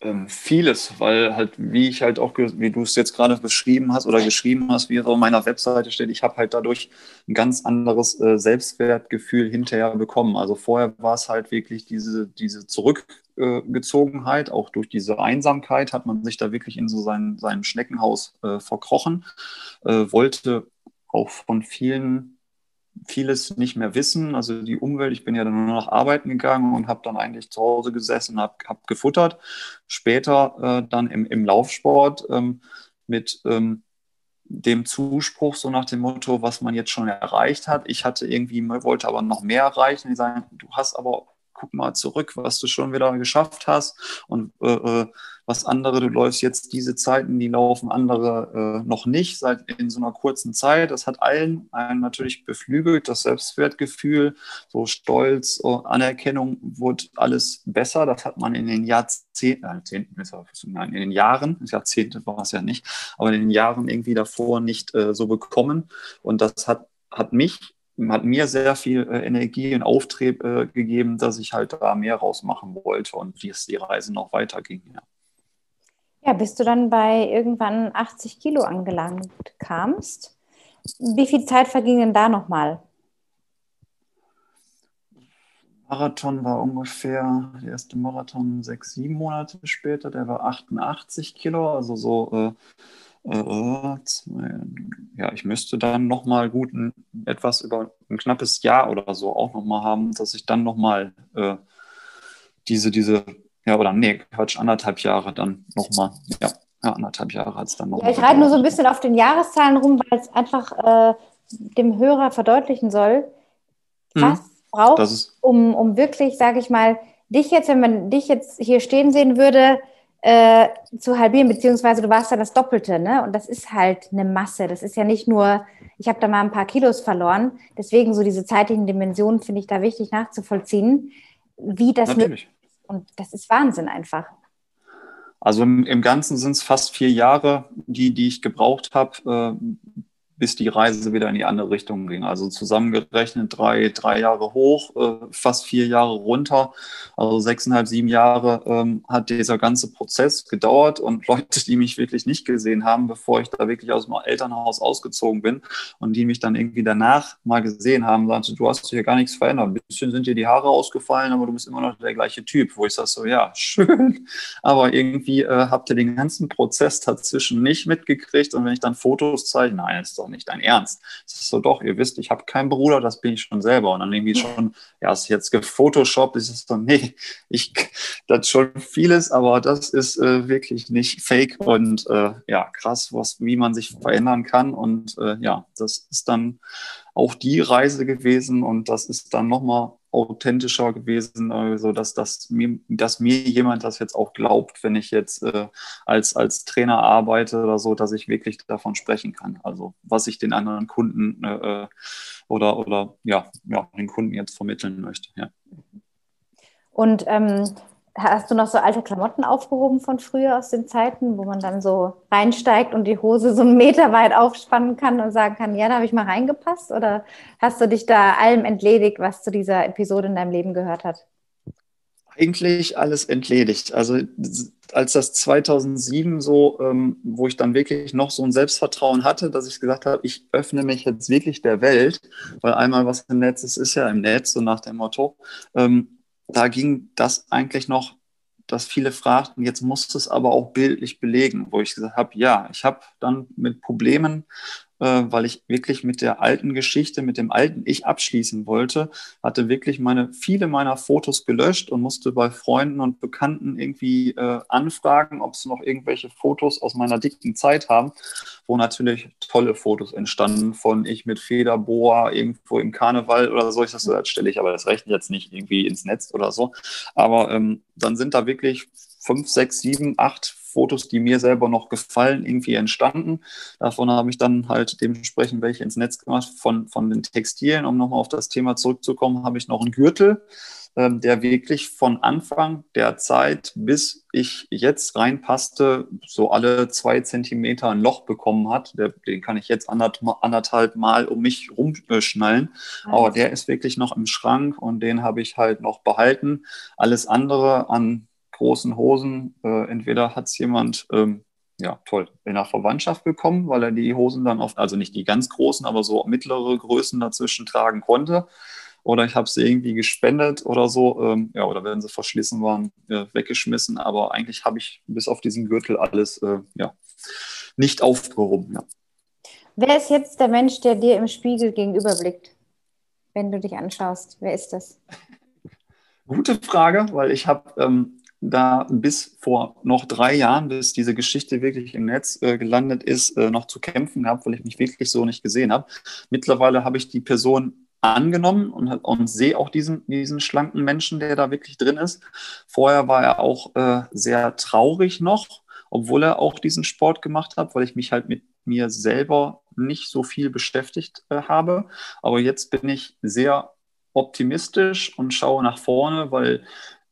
S2: Ähm, vieles, weil halt, wie ich halt auch, wie du es jetzt gerade beschrieben hast oder geschrieben hast, wie es auf meiner Webseite steht, ich habe halt dadurch ein ganz anderes äh, Selbstwertgefühl hinterher bekommen. Also vorher war es halt wirklich diese, diese Zurückgezogenheit, auch durch diese Einsamkeit hat man sich da wirklich in so sein, seinem Schneckenhaus äh, verkrochen, äh, wollte auch von vielen vieles nicht mehr wissen. Also die Umwelt, ich bin ja dann nur noch arbeiten gegangen und habe dann eigentlich zu Hause gesessen, habe hab gefuttert. Später äh, dann im, im Laufsport ähm, mit ähm, dem Zuspruch so nach dem Motto, was man jetzt schon erreicht hat. Ich hatte irgendwie, wollte aber noch mehr erreichen. Die sagen, du hast aber guck mal zurück, was du schon wieder geschafft hast und äh, äh, was andere, du läufst jetzt diese Zeiten, die laufen andere äh, noch nicht seit in so einer kurzen Zeit. Das hat allen einen natürlich beflügelt, das Selbstwertgefühl, so Stolz, oh, Anerkennung, wurde alles besser. Das hat man in den Jahrzehnten, Jahrzehnten nein, in den Jahren, Jahrzehnte war es ja nicht, aber in den Jahren irgendwie davor nicht äh, so bekommen. Und das hat, hat mich hat mir sehr viel äh, Energie und Auftrieb äh, gegeben, dass ich halt da mehr rausmachen wollte und wie es die Reise noch weiterging. Ja.
S1: Ja, bis du dann bei irgendwann 80 Kilo angelangt kamst. Wie viel Zeit verging denn da nochmal?
S2: Marathon war ungefähr, der erste Marathon sechs, sieben Monate später, der war 88 Kilo, also so äh, äh, ja, ich müsste dann nochmal gut ein, etwas über ein knappes Jahr oder so auch nochmal haben, dass ich dann nochmal äh, diese, diese, ja, oder nee, Quatsch, anderthalb Jahre dann nochmal, ja, ja, anderthalb Jahre hat es dann nochmal.
S1: Ja, ich reite nur so ein bisschen auf den Jahreszahlen rum, weil es einfach äh, dem Hörer verdeutlichen soll, hm, was hm, braucht, um, um wirklich, sage ich mal, dich jetzt, wenn man dich jetzt hier stehen sehen würde, äh, zu halbieren, beziehungsweise du warst ja das Doppelte, ne? Und das ist halt eine Masse. Das ist ja nicht nur, ich habe da mal ein paar Kilos verloren. Deswegen so diese zeitlichen Dimensionen finde ich da wichtig nachzuvollziehen, wie das Natürlich. Und das ist Wahnsinn einfach.
S2: Also im, im Ganzen sind es fast vier Jahre, die, die ich gebraucht habe, äh, bis die Reise wieder in die andere Richtung ging. Also zusammengerechnet drei, drei Jahre hoch, äh, fast vier Jahre runter. Also sechseinhalb, sieben Jahre ähm, hat dieser ganze Prozess gedauert und (laughs) Leute, die mich wirklich nicht gesehen haben, bevor ich da wirklich aus dem Elternhaus ausgezogen bin und die mich dann irgendwie danach mal gesehen haben, sagte, du hast hier gar nichts verändert. Ein bisschen sind dir die Haare ausgefallen, aber du bist immer noch der gleiche Typ. Wo ich sage so, ja, (laughs) schön, aber irgendwie äh, habt ihr den ganzen Prozess dazwischen nicht mitgekriegt und wenn ich dann Fotos zeige, nein, ist doch doch nicht dein Ernst. Es ist so, doch, ihr wisst, ich habe keinen Bruder, das bin ich schon selber. Und dann irgendwie schon, ja, ist jetzt gefotoshoppt, ist es so, nee, ich, das schon vieles, aber das ist äh, wirklich nicht fake und äh, ja, krass, was, wie man sich verändern kann. Und äh, ja, das ist dann auch die Reise gewesen und das ist dann nochmal authentischer gewesen, also dass, dass, mir, dass mir jemand das jetzt auch glaubt, wenn ich jetzt äh, als, als Trainer arbeite oder so, dass ich wirklich davon sprechen kann. Also was ich den anderen Kunden äh, äh, oder, oder ja, ja, den Kunden jetzt vermitteln möchte. Ja.
S1: Und ähm, Hast du noch so alte Klamotten aufgehoben von früher aus den Zeiten, wo man dann so reinsteigt und die Hose so einen Meter weit aufspannen kann und sagen kann, ja, da habe ich mal reingepasst? Oder hast du dich da allem entledigt, was zu dieser Episode in deinem Leben gehört hat?
S2: Eigentlich alles entledigt. Also als das 2007 so, ähm, wo ich dann wirklich noch so ein Selbstvertrauen hatte, dass ich gesagt habe, ich öffne mich jetzt wirklich der Welt, weil einmal was im Netz ist, ist ja im Netz, so nach dem Motto. Ähm, da ging das eigentlich noch, dass viele fragten, jetzt musst du es aber auch bildlich belegen, wo ich gesagt habe, ja, ich habe dann mit Problemen weil ich wirklich mit der alten Geschichte, mit dem alten Ich abschließen wollte, hatte wirklich meine, viele meiner Fotos gelöscht und musste bei Freunden und Bekannten irgendwie äh, anfragen, ob sie noch irgendwelche Fotos aus meiner dicken Zeit haben, wo natürlich tolle Fotos entstanden von ich mit Federboa irgendwo im Karneval oder so. Ich sage, das stelle ich aber das rechne jetzt nicht irgendwie ins Netz oder so. Aber ähm, dann sind da wirklich fünf, sechs, sieben, acht Fotos, die mir selber noch gefallen, irgendwie entstanden. Davon habe ich dann halt dementsprechend welche ins Netz gemacht. Von, von den Textilien, um nochmal auf das Thema zurückzukommen, habe ich noch einen Gürtel, ähm, der wirklich von Anfang der Zeit bis ich jetzt reinpasste, so alle zwei Zentimeter ein Loch bekommen hat. Der, den kann ich jetzt anderthalb Mal um mich rumschnallen. Aber der ist wirklich noch im Schrank und den habe ich halt noch behalten. Alles andere an großen Hosen. Äh, entweder hat es jemand, ähm, ja, toll, in der Verwandtschaft bekommen, weil er die Hosen dann oft, also nicht die ganz großen, aber so mittlere Größen dazwischen tragen konnte. Oder ich habe sie irgendwie gespendet oder so, ähm, ja, oder wenn sie verschlissen waren, äh, weggeschmissen. Aber eigentlich habe ich bis auf diesen Gürtel alles, äh, ja, nicht aufgehoben, ja.
S1: Wer ist jetzt der Mensch, der dir im Spiegel gegenüberblickt, wenn du dich anschaust? Wer ist das? (laughs)
S2: Gute Frage, weil ich habe ähm, da bis vor noch drei Jahren, bis diese Geschichte wirklich im Netz äh, gelandet ist, äh, noch zu kämpfen gehabt, weil ich mich wirklich so nicht gesehen habe. Mittlerweile habe ich die Person angenommen und, und sehe auch diesen, diesen schlanken Menschen, der da wirklich drin ist. Vorher war er auch äh, sehr traurig noch, obwohl er auch diesen Sport gemacht hat, weil ich mich halt mit mir selber nicht so viel beschäftigt äh, habe. Aber jetzt bin ich sehr optimistisch und schaue nach vorne, weil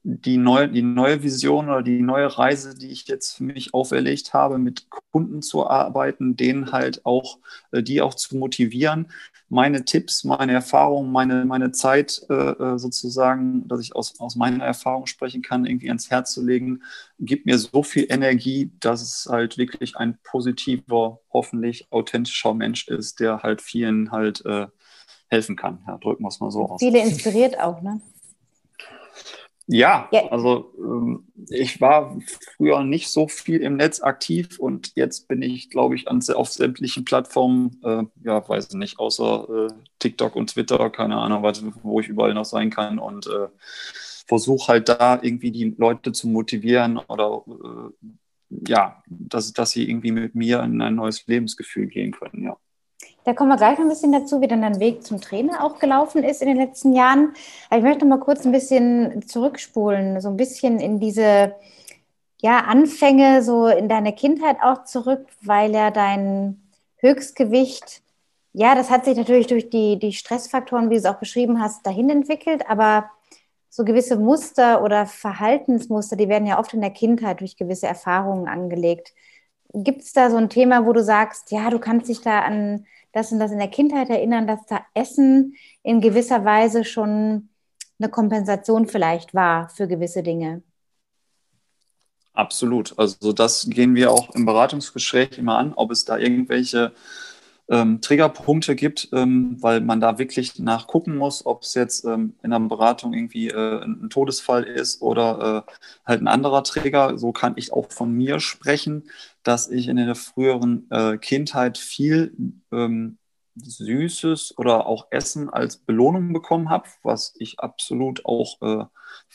S2: die neue, die neue Vision oder die neue Reise, die ich jetzt für mich auferlegt habe, mit Kunden zu arbeiten, denen halt auch, äh, die auch zu motivieren, meine Tipps, meine Erfahrungen, meine, meine Zeit äh, äh, sozusagen, dass ich aus, aus meiner Erfahrung sprechen kann, irgendwie ans Herz zu legen, gibt mir so viel Energie, dass es halt wirklich ein positiver, hoffentlich authentischer Mensch ist, der halt vielen halt äh, helfen kann. Ja, drücken wir es mal so aus.
S1: Viele inspiriert auch, ne?
S2: Ja, ja, also ähm, ich war früher nicht so viel im Netz aktiv und jetzt bin ich, glaube ich, an, auf sämtlichen Plattformen, äh, ja, weiß ich nicht, außer äh, TikTok und Twitter, keine Ahnung, was, wo ich überall noch sein kann und äh, versuche halt da irgendwie die Leute zu motivieren oder äh, ja, dass, dass sie irgendwie mit mir in ein neues Lebensgefühl gehen können, ja.
S1: Da kommen wir gleich noch ein bisschen dazu, wie dann dein Weg zum Trainer auch gelaufen ist in den letzten Jahren. Aber ich möchte mal kurz ein bisschen zurückspulen, so ein bisschen in diese ja, Anfänge, so in deine Kindheit auch zurück, weil ja dein Höchstgewicht, ja, das hat sich natürlich durch die, die Stressfaktoren, wie du es auch beschrieben hast, dahin entwickelt, aber so gewisse Muster oder Verhaltensmuster, die werden ja oft in der Kindheit durch gewisse Erfahrungen angelegt. Gibt es da so ein Thema, wo du sagst, ja, du kannst dich da an das und das in der Kindheit erinnern, dass da Essen in gewisser Weise schon eine Kompensation vielleicht war für gewisse Dinge.
S2: Absolut. Also das gehen wir auch im Beratungsgespräch immer an, ob es da irgendwelche ähm, Triggerpunkte gibt, ähm, weil man da wirklich nachgucken muss, ob es jetzt ähm, in einer Beratung irgendwie äh, ein Todesfall ist oder äh, halt ein anderer Trigger. So kann ich auch von mir sprechen, dass ich in der früheren äh, Kindheit viel ähm, Süßes oder auch Essen als Belohnung bekommen habe, was ich absolut auch äh,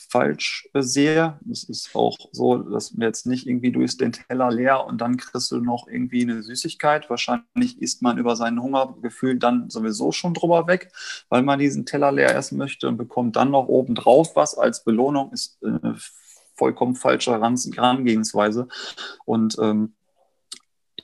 S2: falsch äh, sehe. Es ist auch so, dass wir jetzt nicht irgendwie durchs den Teller leer und dann kriegst du noch irgendwie eine Süßigkeit. Wahrscheinlich isst man über sein Hungergefühl dann sowieso schon drüber weg, weil man diesen Teller leer essen möchte und bekommt dann noch obendrauf was als Belohnung, ist eine vollkommen falsche Herangehensweise. Und ähm,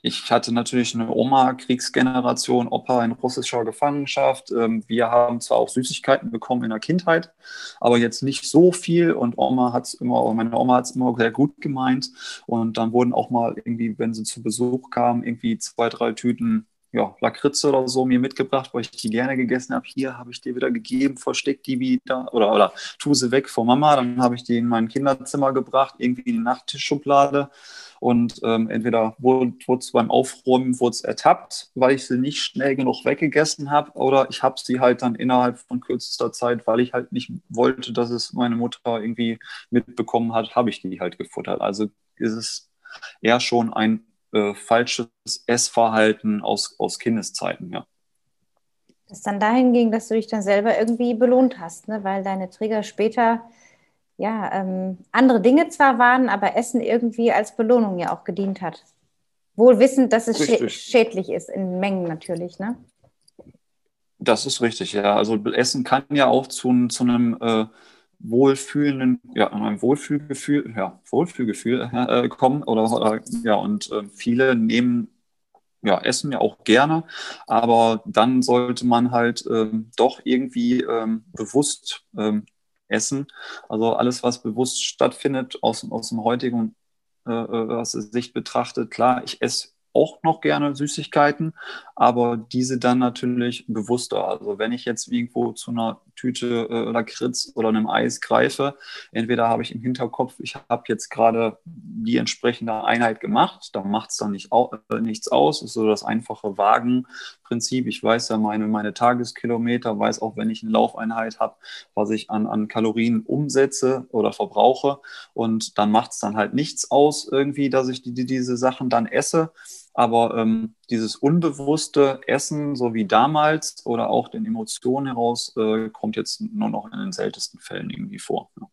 S2: ich hatte natürlich eine Oma, Kriegsgeneration, Opa in russischer Gefangenschaft. Ähm, wir haben zwar auch Süßigkeiten bekommen in der Kindheit, aber jetzt nicht so viel. Und Oma hat es immer, meine Oma hat es immer sehr gut gemeint. Und dann wurden auch mal irgendwie, wenn sie zu Besuch kam, irgendwie zwei, drei Tüten ja, Lakritze oder so mir mitgebracht, weil ich die gerne gegessen habe. Hier habe ich dir wieder gegeben, versteck die wieder oder, oder tu sie weg vor Mama. Dann habe ich die in mein Kinderzimmer gebracht, irgendwie in die Nachttischschublade. Und ähm, entweder wurde es beim Aufräumen wurde ertappt, weil ich sie nicht schnell genug weggegessen habe, oder ich habe sie halt dann innerhalb von kürzester Zeit, weil ich halt nicht wollte, dass es meine Mutter irgendwie mitbekommen hat, habe ich die halt gefuttert. Also ist es eher schon ein äh, falsches Essverhalten aus, aus Kindeszeiten, ja.
S1: Das dann dahin ging, dass du dich dann selber irgendwie belohnt hast, ne? weil deine Trigger später ja ähm, andere Dinge zwar waren, aber Essen irgendwie als Belohnung ja auch gedient hat. Wohl wissend, dass es schä schädlich ist, in Mengen natürlich, ne?
S2: Das ist richtig, ja. Also Essen kann ja auch zu, zu einem äh, wohlfühlenden, ja, einem Wohlfühlgefühl, ja, Wohlfühlgefühl äh, kommen oder, oder, ja, und äh, viele nehmen ja, essen ja auch gerne, aber dann sollte man halt ähm, doch irgendwie ähm, bewusst ähm, essen. Also alles, was bewusst stattfindet aus, aus dem heutigen äh, äh Sicht betrachtet, klar, ich esse auch noch gerne Süßigkeiten, aber diese dann natürlich bewusster. Also wenn ich jetzt irgendwo zu einer Tüte äh, Lakritz oder einem Eis greife, entweder habe ich im Hinterkopf, ich habe jetzt gerade die entsprechende Einheit gemacht, da macht es dann nicht au äh, nichts aus, ist so das einfache Wagenprinzip. Ich weiß ja meine, meine Tageskilometer, weiß auch, wenn ich eine Laufeinheit habe, was ich an, an Kalorien umsetze oder verbrauche und dann macht es dann halt nichts aus irgendwie, dass ich die, die, diese Sachen dann esse. Aber ähm, dieses unbewusste Essen, so wie damals oder auch den Emotionen heraus, äh, kommt jetzt nur noch in den seltensten Fällen irgendwie vor. Ja,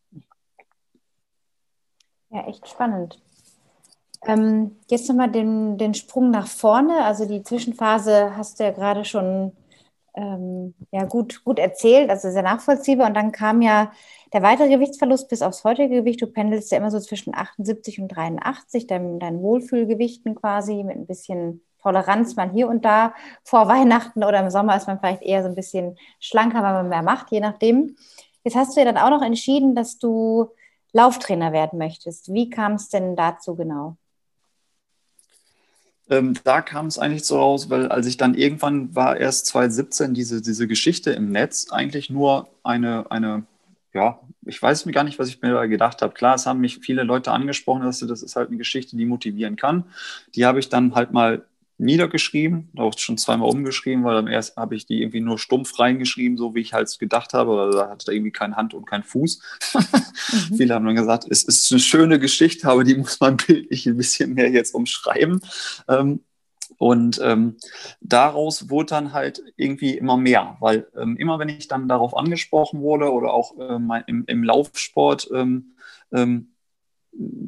S1: ja echt spannend. Ähm, jetzt nochmal den, den Sprung nach vorne. Also die Zwischenphase hast du ja gerade schon ähm, ja, gut, gut erzählt, also sehr nachvollziehbar. Und dann kam ja der weitere Gewichtsverlust bis aufs heutige Gewicht. Du pendelst ja immer so zwischen 78 und 83, dein, dein Wohlfühlgewichten quasi mit ein bisschen Toleranz mal hier und da. Vor Weihnachten oder im Sommer ist man vielleicht eher so ein bisschen schlanker, weil man mehr macht, je nachdem. Jetzt hast du ja dann auch noch entschieden, dass du Lauftrainer werden möchtest. Wie kam es denn dazu genau?
S2: Ähm, da kam es eigentlich so raus, weil als ich dann irgendwann war, erst 2017, diese, diese Geschichte im Netz, eigentlich nur eine, eine, ja, ich weiß mir gar nicht, was ich mir da gedacht habe. Klar, es haben mich viele Leute angesprochen, dass das ist halt eine Geschichte, die motivieren kann. Die habe ich dann halt mal niedergeschrieben, auch schon zweimal umgeschrieben, weil am ersten habe ich die irgendwie nur stumpf reingeschrieben, so wie ich halt gedacht habe, oder da hatte da irgendwie keine Hand und kein Fuß. (laughs) mhm. Viele haben dann gesagt, es ist eine schöne Geschichte, aber die (laughs) muss man bildlich ein bisschen mehr jetzt umschreiben. Ähm, und ähm, daraus wurde dann halt irgendwie immer mehr, weil ähm, immer wenn ich dann darauf angesprochen wurde oder auch ähm, im, im Laufsport ähm, ähm,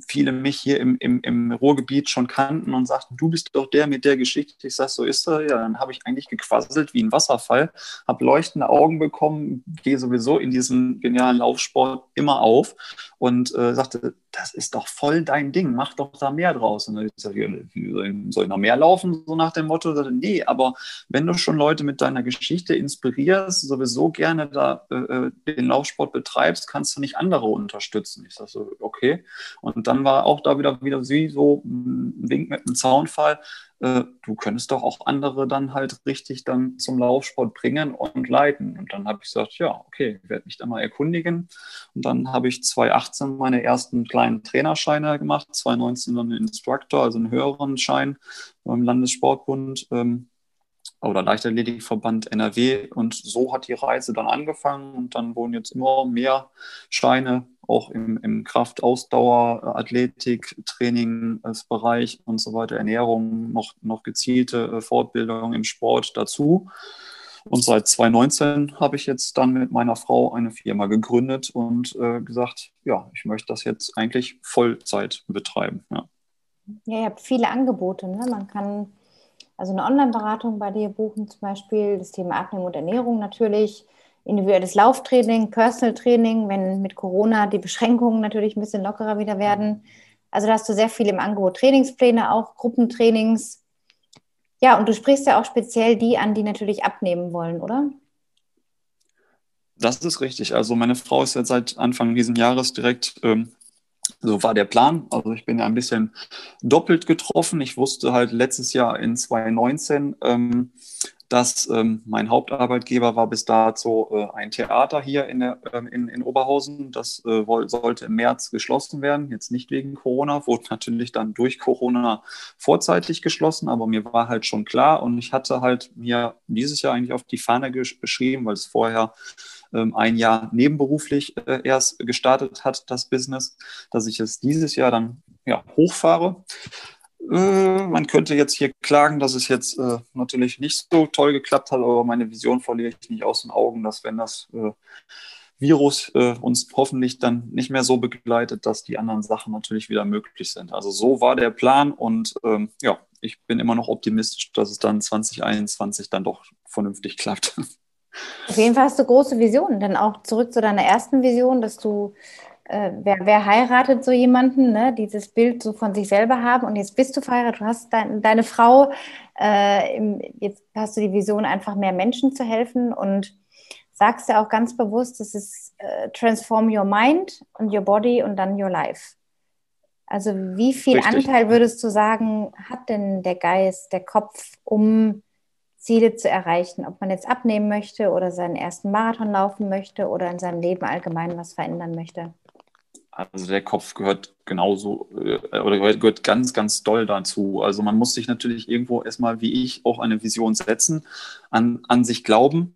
S2: viele mich hier im, im, im Ruhrgebiet schon kannten und sagten, du bist doch der mit der Geschichte. Ich sage, so ist er. Ja, dann habe ich eigentlich gequasselt wie ein Wasserfall, habe leuchtende Augen bekommen, gehe sowieso in diesem genialen Laufsport immer auf und äh, sagte, das ist doch voll dein Ding, mach doch da mehr draus. Und dann ich gesagt, ja, soll ich noch mehr laufen, so nach dem Motto? Nee, aber wenn du schon Leute mit deiner Geschichte inspirierst, sowieso gerne da äh, äh den Laufsport betreibst, kannst du nicht andere unterstützen. Ich sage so, okay. Und dann war auch da wieder, wieder sie so ein Wink mit einem Zaunfall. Äh, du könntest doch auch andere dann halt richtig dann zum Laufsport bringen und leiten. Und dann habe ich gesagt, ja, okay, ich werde mich da mal erkundigen. Und dann habe ich 2018 meine ersten kleinen Trainerscheine gemacht, 2019 dann einen Instructor, also einen höheren Schein beim Landessportbund. Ähm, oder Leichtathletikverband NRW. Und so hat die Reise dann angefangen und dann wurden jetzt immer mehr Scheine auch im, im Kraft-, Athletik, Trainingsbereich und so weiter, Ernährung, noch, noch gezielte äh, Fortbildung im Sport dazu. Und seit 2019 habe ich jetzt dann mit meiner Frau eine Firma gegründet und äh, gesagt, ja, ich möchte das jetzt eigentlich Vollzeit betreiben. Ja,
S1: ja ihr habt viele Angebote. Ne? Man kann also eine Online-Beratung bei dir buchen, zum Beispiel das Thema Atmung und Ernährung natürlich individuelles Lauftraining, Personal Training, wenn mit Corona die Beschränkungen natürlich ein bisschen lockerer wieder werden. Also da hast du sehr viel im Angebot. Trainingspläne, auch Gruppentrainings. Ja, und du sprichst ja auch speziell die an, die natürlich abnehmen wollen, oder?
S2: Das ist richtig. Also meine Frau ist jetzt seit Anfang dieses Jahres direkt ähm, so war der Plan. Also ich bin ja ein bisschen doppelt getroffen. Ich wusste halt letztes Jahr in 2019, ähm, dass ähm, mein Hauptarbeitgeber war bis dato äh, ein Theater hier in, der, ähm, in, in Oberhausen. Das äh, sollte im März geschlossen werden, jetzt nicht wegen Corona, wurde (laughs) natürlich dann durch Corona vorzeitig geschlossen, aber mir war halt schon klar und ich hatte halt mir dieses Jahr eigentlich auf die Fahne geschrieben, weil es vorher ähm, ein Jahr nebenberuflich äh, erst gestartet hat, das Business, dass ich es dieses Jahr dann ja, hochfahre. Äh, man könnte jetzt hier klagen, dass es jetzt äh, natürlich nicht so toll geklappt hat, aber meine Vision verliere ich nicht aus den Augen, dass wenn das äh, Virus äh, uns hoffentlich dann nicht mehr so begleitet, dass die anderen Sachen natürlich wieder möglich sind. Also so war der Plan und ähm, ja, ich bin immer noch optimistisch, dass es dann 2021 dann doch vernünftig klappt. (laughs)
S1: Auf jeden Fall hast du große Visionen, denn auch zurück zu deiner ersten Vision, dass du äh, wer, wer, heiratet so jemanden, ne? dieses Bild so von sich selber haben und jetzt bist du verheiratet, du hast dein, deine Frau, äh, im, jetzt hast du die Vision, einfach mehr Menschen zu helfen und sagst ja auch ganz bewusst, das ist äh, transform your mind und your body und dann your life. Also wie viel Richtig. Anteil würdest du sagen, hat denn der Geist, der Kopf, um Ziele zu erreichen, ob man jetzt abnehmen möchte oder seinen ersten Marathon laufen möchte oder in seinem Leben allgemein was verändern möchte?
S2: Also der Kopf gehört genauso äh, oder gehört ganz, ganz doll dazu. Also man muss sich natürlich irgendwo erstmal, wie ich, auch eine Vision setzen, an, an sich glauben,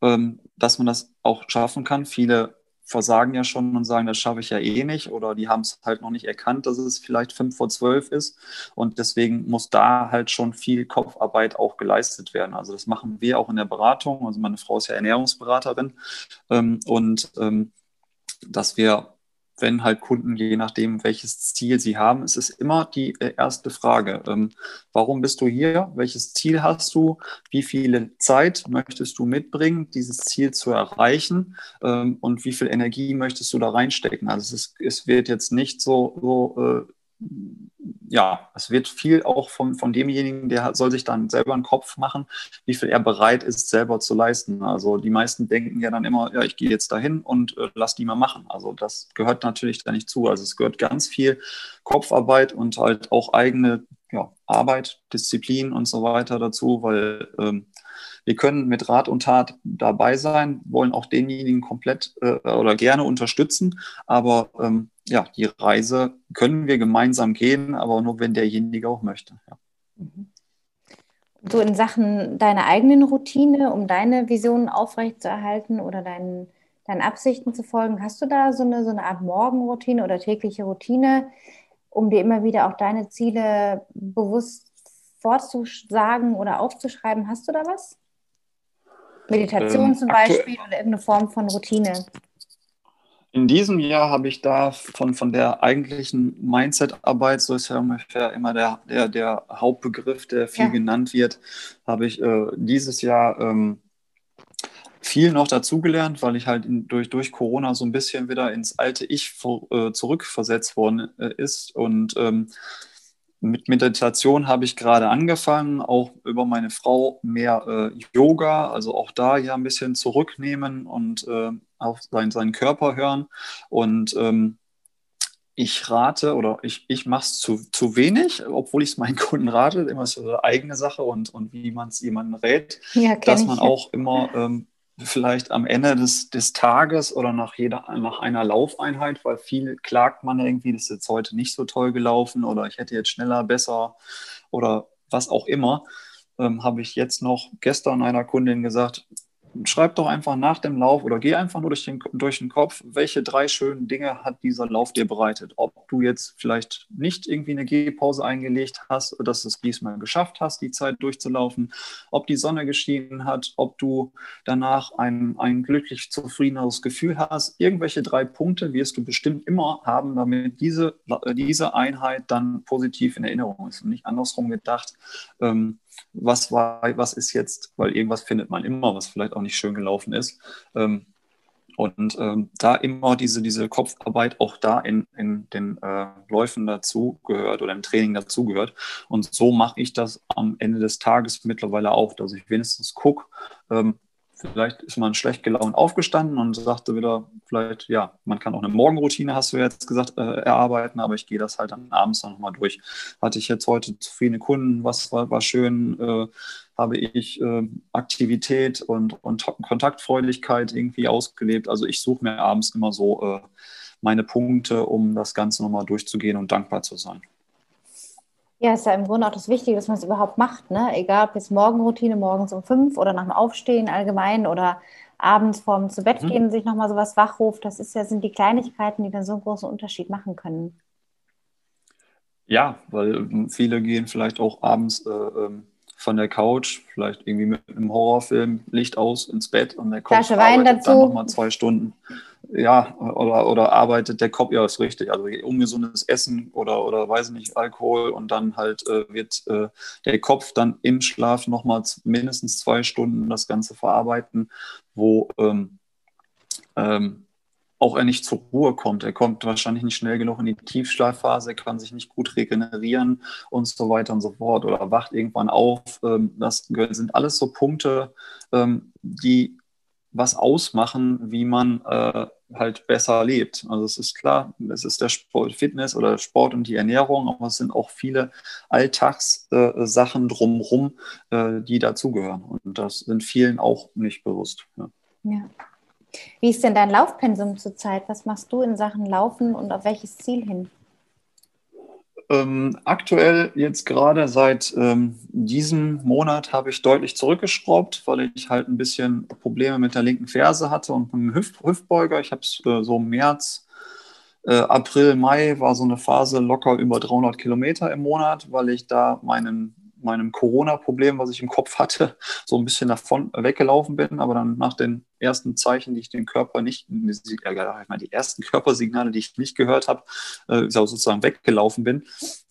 S2: ähm, dass man das auch schaffen kann. Viele versagen ja schon und sagen, das schaffe ich ja eh nicht oder die haben es halt noch nicht erkannt, dass es vielleicht fünf vor zwölf ist und deswegen muss da halt schon viel Kopfarbeit auch geleistet werden. Also das machen wir auch in der Beratung. Also meine Frau ist ja Ernährungsberaterin ähm, und ähm, dass wir wenn halt Kunden, je nachdem, welches Ziel sie haben, es ist immer die äh, erste Frage. Ähm, warum bist du hier? Welches Ziel hast du? Wie viel Zeit möchtest du mitbringen, dieses Ziel zu erreichen? Ähm, und wie viel Energie möchtest du da reinstecken? Also es, ist, es wird jetzt nicht so, so äh, ja, es wird viel auch von, von demjenigen, der soll sich dann selber einen Kopf machen, wie viel er bereit ist, selber zu leisten. Also die meisten denken ja dann immer, ja, ich gehe jetzt dahin und äh, lass die mal machen. Also das gehört natürlich da nicht zu. Also es gehört ganz viel Kopfarbeit und halt auch eigene ja, Arbeit, Disziplin und so weiter dazu, weil ähm, wir können mit Rat und Tat dabei sein, wollen auch denjenigen komplett äh, oder gerne unterstützen, aber ähm, ja, die Reise können wir gemeinsam gehen, aber nur wenn derjenige auch möchte. Ja.
S1: So in Sachen deiner eigenen Routine, um deine Visionen aufrechtzuerhalten oder deinen, deinen Absichten zu folgen, hast du da so eine, so eine Art Morgenroutine oder tägliche Routine, um dir immer wieder auch deine Ziele bewusst vorzusagen oder aufzuschreiben? Hast du da was? Meditation ähm, zum Beispiel oder irgendeine Form von Routine?
S2: In diesem Jahr habe ich da von, von der eigentlichen Mindset-Arbeit, so ist ja ungefähr immer der, der, der Hauptbegriff, der viel ja. genannt wird, habe ich äh, dieses Jahr ähm, viel noch dazugelernt, weil ich halt in, durch, durch Corona so ein bisschen wieder ins alte Ich vor, äh, zurückversetzt worden äh, ist. Und ähm, mit Meditation habe ich gerade angefangen, auch über meine Frau mehr äh, Yoga, also auch da ja ein bisschen zurücknehmen und äh, auf seinen, seinen Körper hören. Und ähm, ich rate oder ich, ich mache es zu, zu wenig, obwohl ich es meinen (laughs) Kunden rate, immer so eine eigene Sache und, und wie man es jemandem rät, ja, dass man auch immer ähm, vielleicht am Ende des, des Tages oder nach, jeder, nach einer Laufeinheit, weil viel klagt man irgendwie, das ist jetzt heute nicht so toll gelaufen oder ich hätte jetzt schneller, besser oder was auch immer, ähm, habe ich jetzt noch gestern einer Kundin gesagt, schreib doch einfach nach dem Lauf oder geh einfach nur durch den, durch den Kopf, welche drei schönen Dinge hat dieser Lauf dir bereitet. Ob du jetzt vielleicht nicht irgendwie eine Gehpause eingelegt hast, dass du es diesmal geschafft hast, die Zeit durchzulaufen, ob die Sonne geschienen hat, ob du danach ein, ein glücklich zufriedeneres Gefühl hast. Irgendwelche drei Punkte wirst du bestimmt immer haben, damit diese, diese Einheit dann positiv in Erinnerung ist und nicht andersrum gedacht. Ähm, was war, was ist jetzt, weil irgendwas findet man immer, was vielleicht auch nicht schön gelaufen ist. Ähm, und ähm, da immer diese, diese Kopfarbeit auch da in, in den äh, Läufen dazugehört oder im Training dazugehört. Und so mache ich das am Ende des Tages mittlerweile auch, dass ich wenigstens gucke, ähm, vielleicht ist man schlecht gelaunt aufgestanden und sagte wieder, vielleicht, ja, man kann auch eine Morgenroutine, hast du jetzt gesagt, äh, erarbeiten, aber ich gehe das halt dann abends dann nochmal durch. Hatte ich jetzt heute zufriedene Kunden, was war, war schön, äh, habe ich äh, Aktivität und, und Kontaktfreudigkeit irgendwie ausgelebt. Also ich suche mir abends immer so äh, meine Punkte, um das Ganze nochmal durchzugehen und dankbar zu sein.
S1: Ja, ist ja im Grunde auch das Wichtige, dass man es überhaupt macht. Ne? Egal, ob jetzt Morgenroutine morgens um fünf oder nach dem Aufstehen allgemein oder abends vorm zu Bett mhm. gehen mhm. sich nochmal sowas wachruft. Das ist ja, sind die Kleinigkeiten, die dann so einen großen Unterschied machen können.
S2: Ja, weil ähm, viele gehen vielleicht auch abends äh, ähm, von der Couch, vielleicht irgendwie mit einem Horrorfilm, Licht aus ins Bett und der Kopf
S1: Flasche Wein dazu. dann
S2: nochmal zwei Stunden ja, oder, oder arbeitet der Kopf, ja, ist richtig, also ungesundes Essen oder, oder weiß nicht, Alkohol und dann halt äh, wird äh, der Kopf dann im Schlaf nochmal mindestens zwei Stunden das Ganze verarbeiten, wo ähm, ähm, auch er nicht zur Ruhe kommt. Er kommt wahrscheinlich nicht schnell genug in die Tiefschlafphase, er kann sich nicht gut regenerieren und so weiter und so fort oder wacht irgendwann auf. Ähm, das sind alles so Punkte, ähm, die was ausmachen, wie man äh, halt besser lebt. Also es ist klar, es ist der Sport, Fitness oder Sport und die Ernährung, aber es sind auch viele Alltagssachen äh, drumherum, äh, die dazugehören. Und das sind vielen auch nicht bewusst. Ja.
S1: ja. Wie ist denn dein Laufpensum zurzeit? Was machst du in Sachen Laufen und auf welches Ziel hin?
S2: Ähm, aktuell jetzt gerade seit ähm, diesem Monat habe ich deutlich zurückgeschraubt, weil ich halt ein bisschen Probleme mit der linken Ferse hatte und mit dem Hüft Hüftbeuger. Ich habe es äh, so im März, äh, April, Mai war so eine Phase locker über 300 Kilometer im Monat, weil ich da meinen meinem Corona-Problem, was ich im Kopf hatte, (laughs) so ein bisschen davon weggelaufen bin. Aber dann nach den ersten Zeichen, die ich den Körper nicht, ich meine, die ersten (laughs) Körpersignale, die ich nicht gehört habe, äh, sozusagen weggelaufen bin,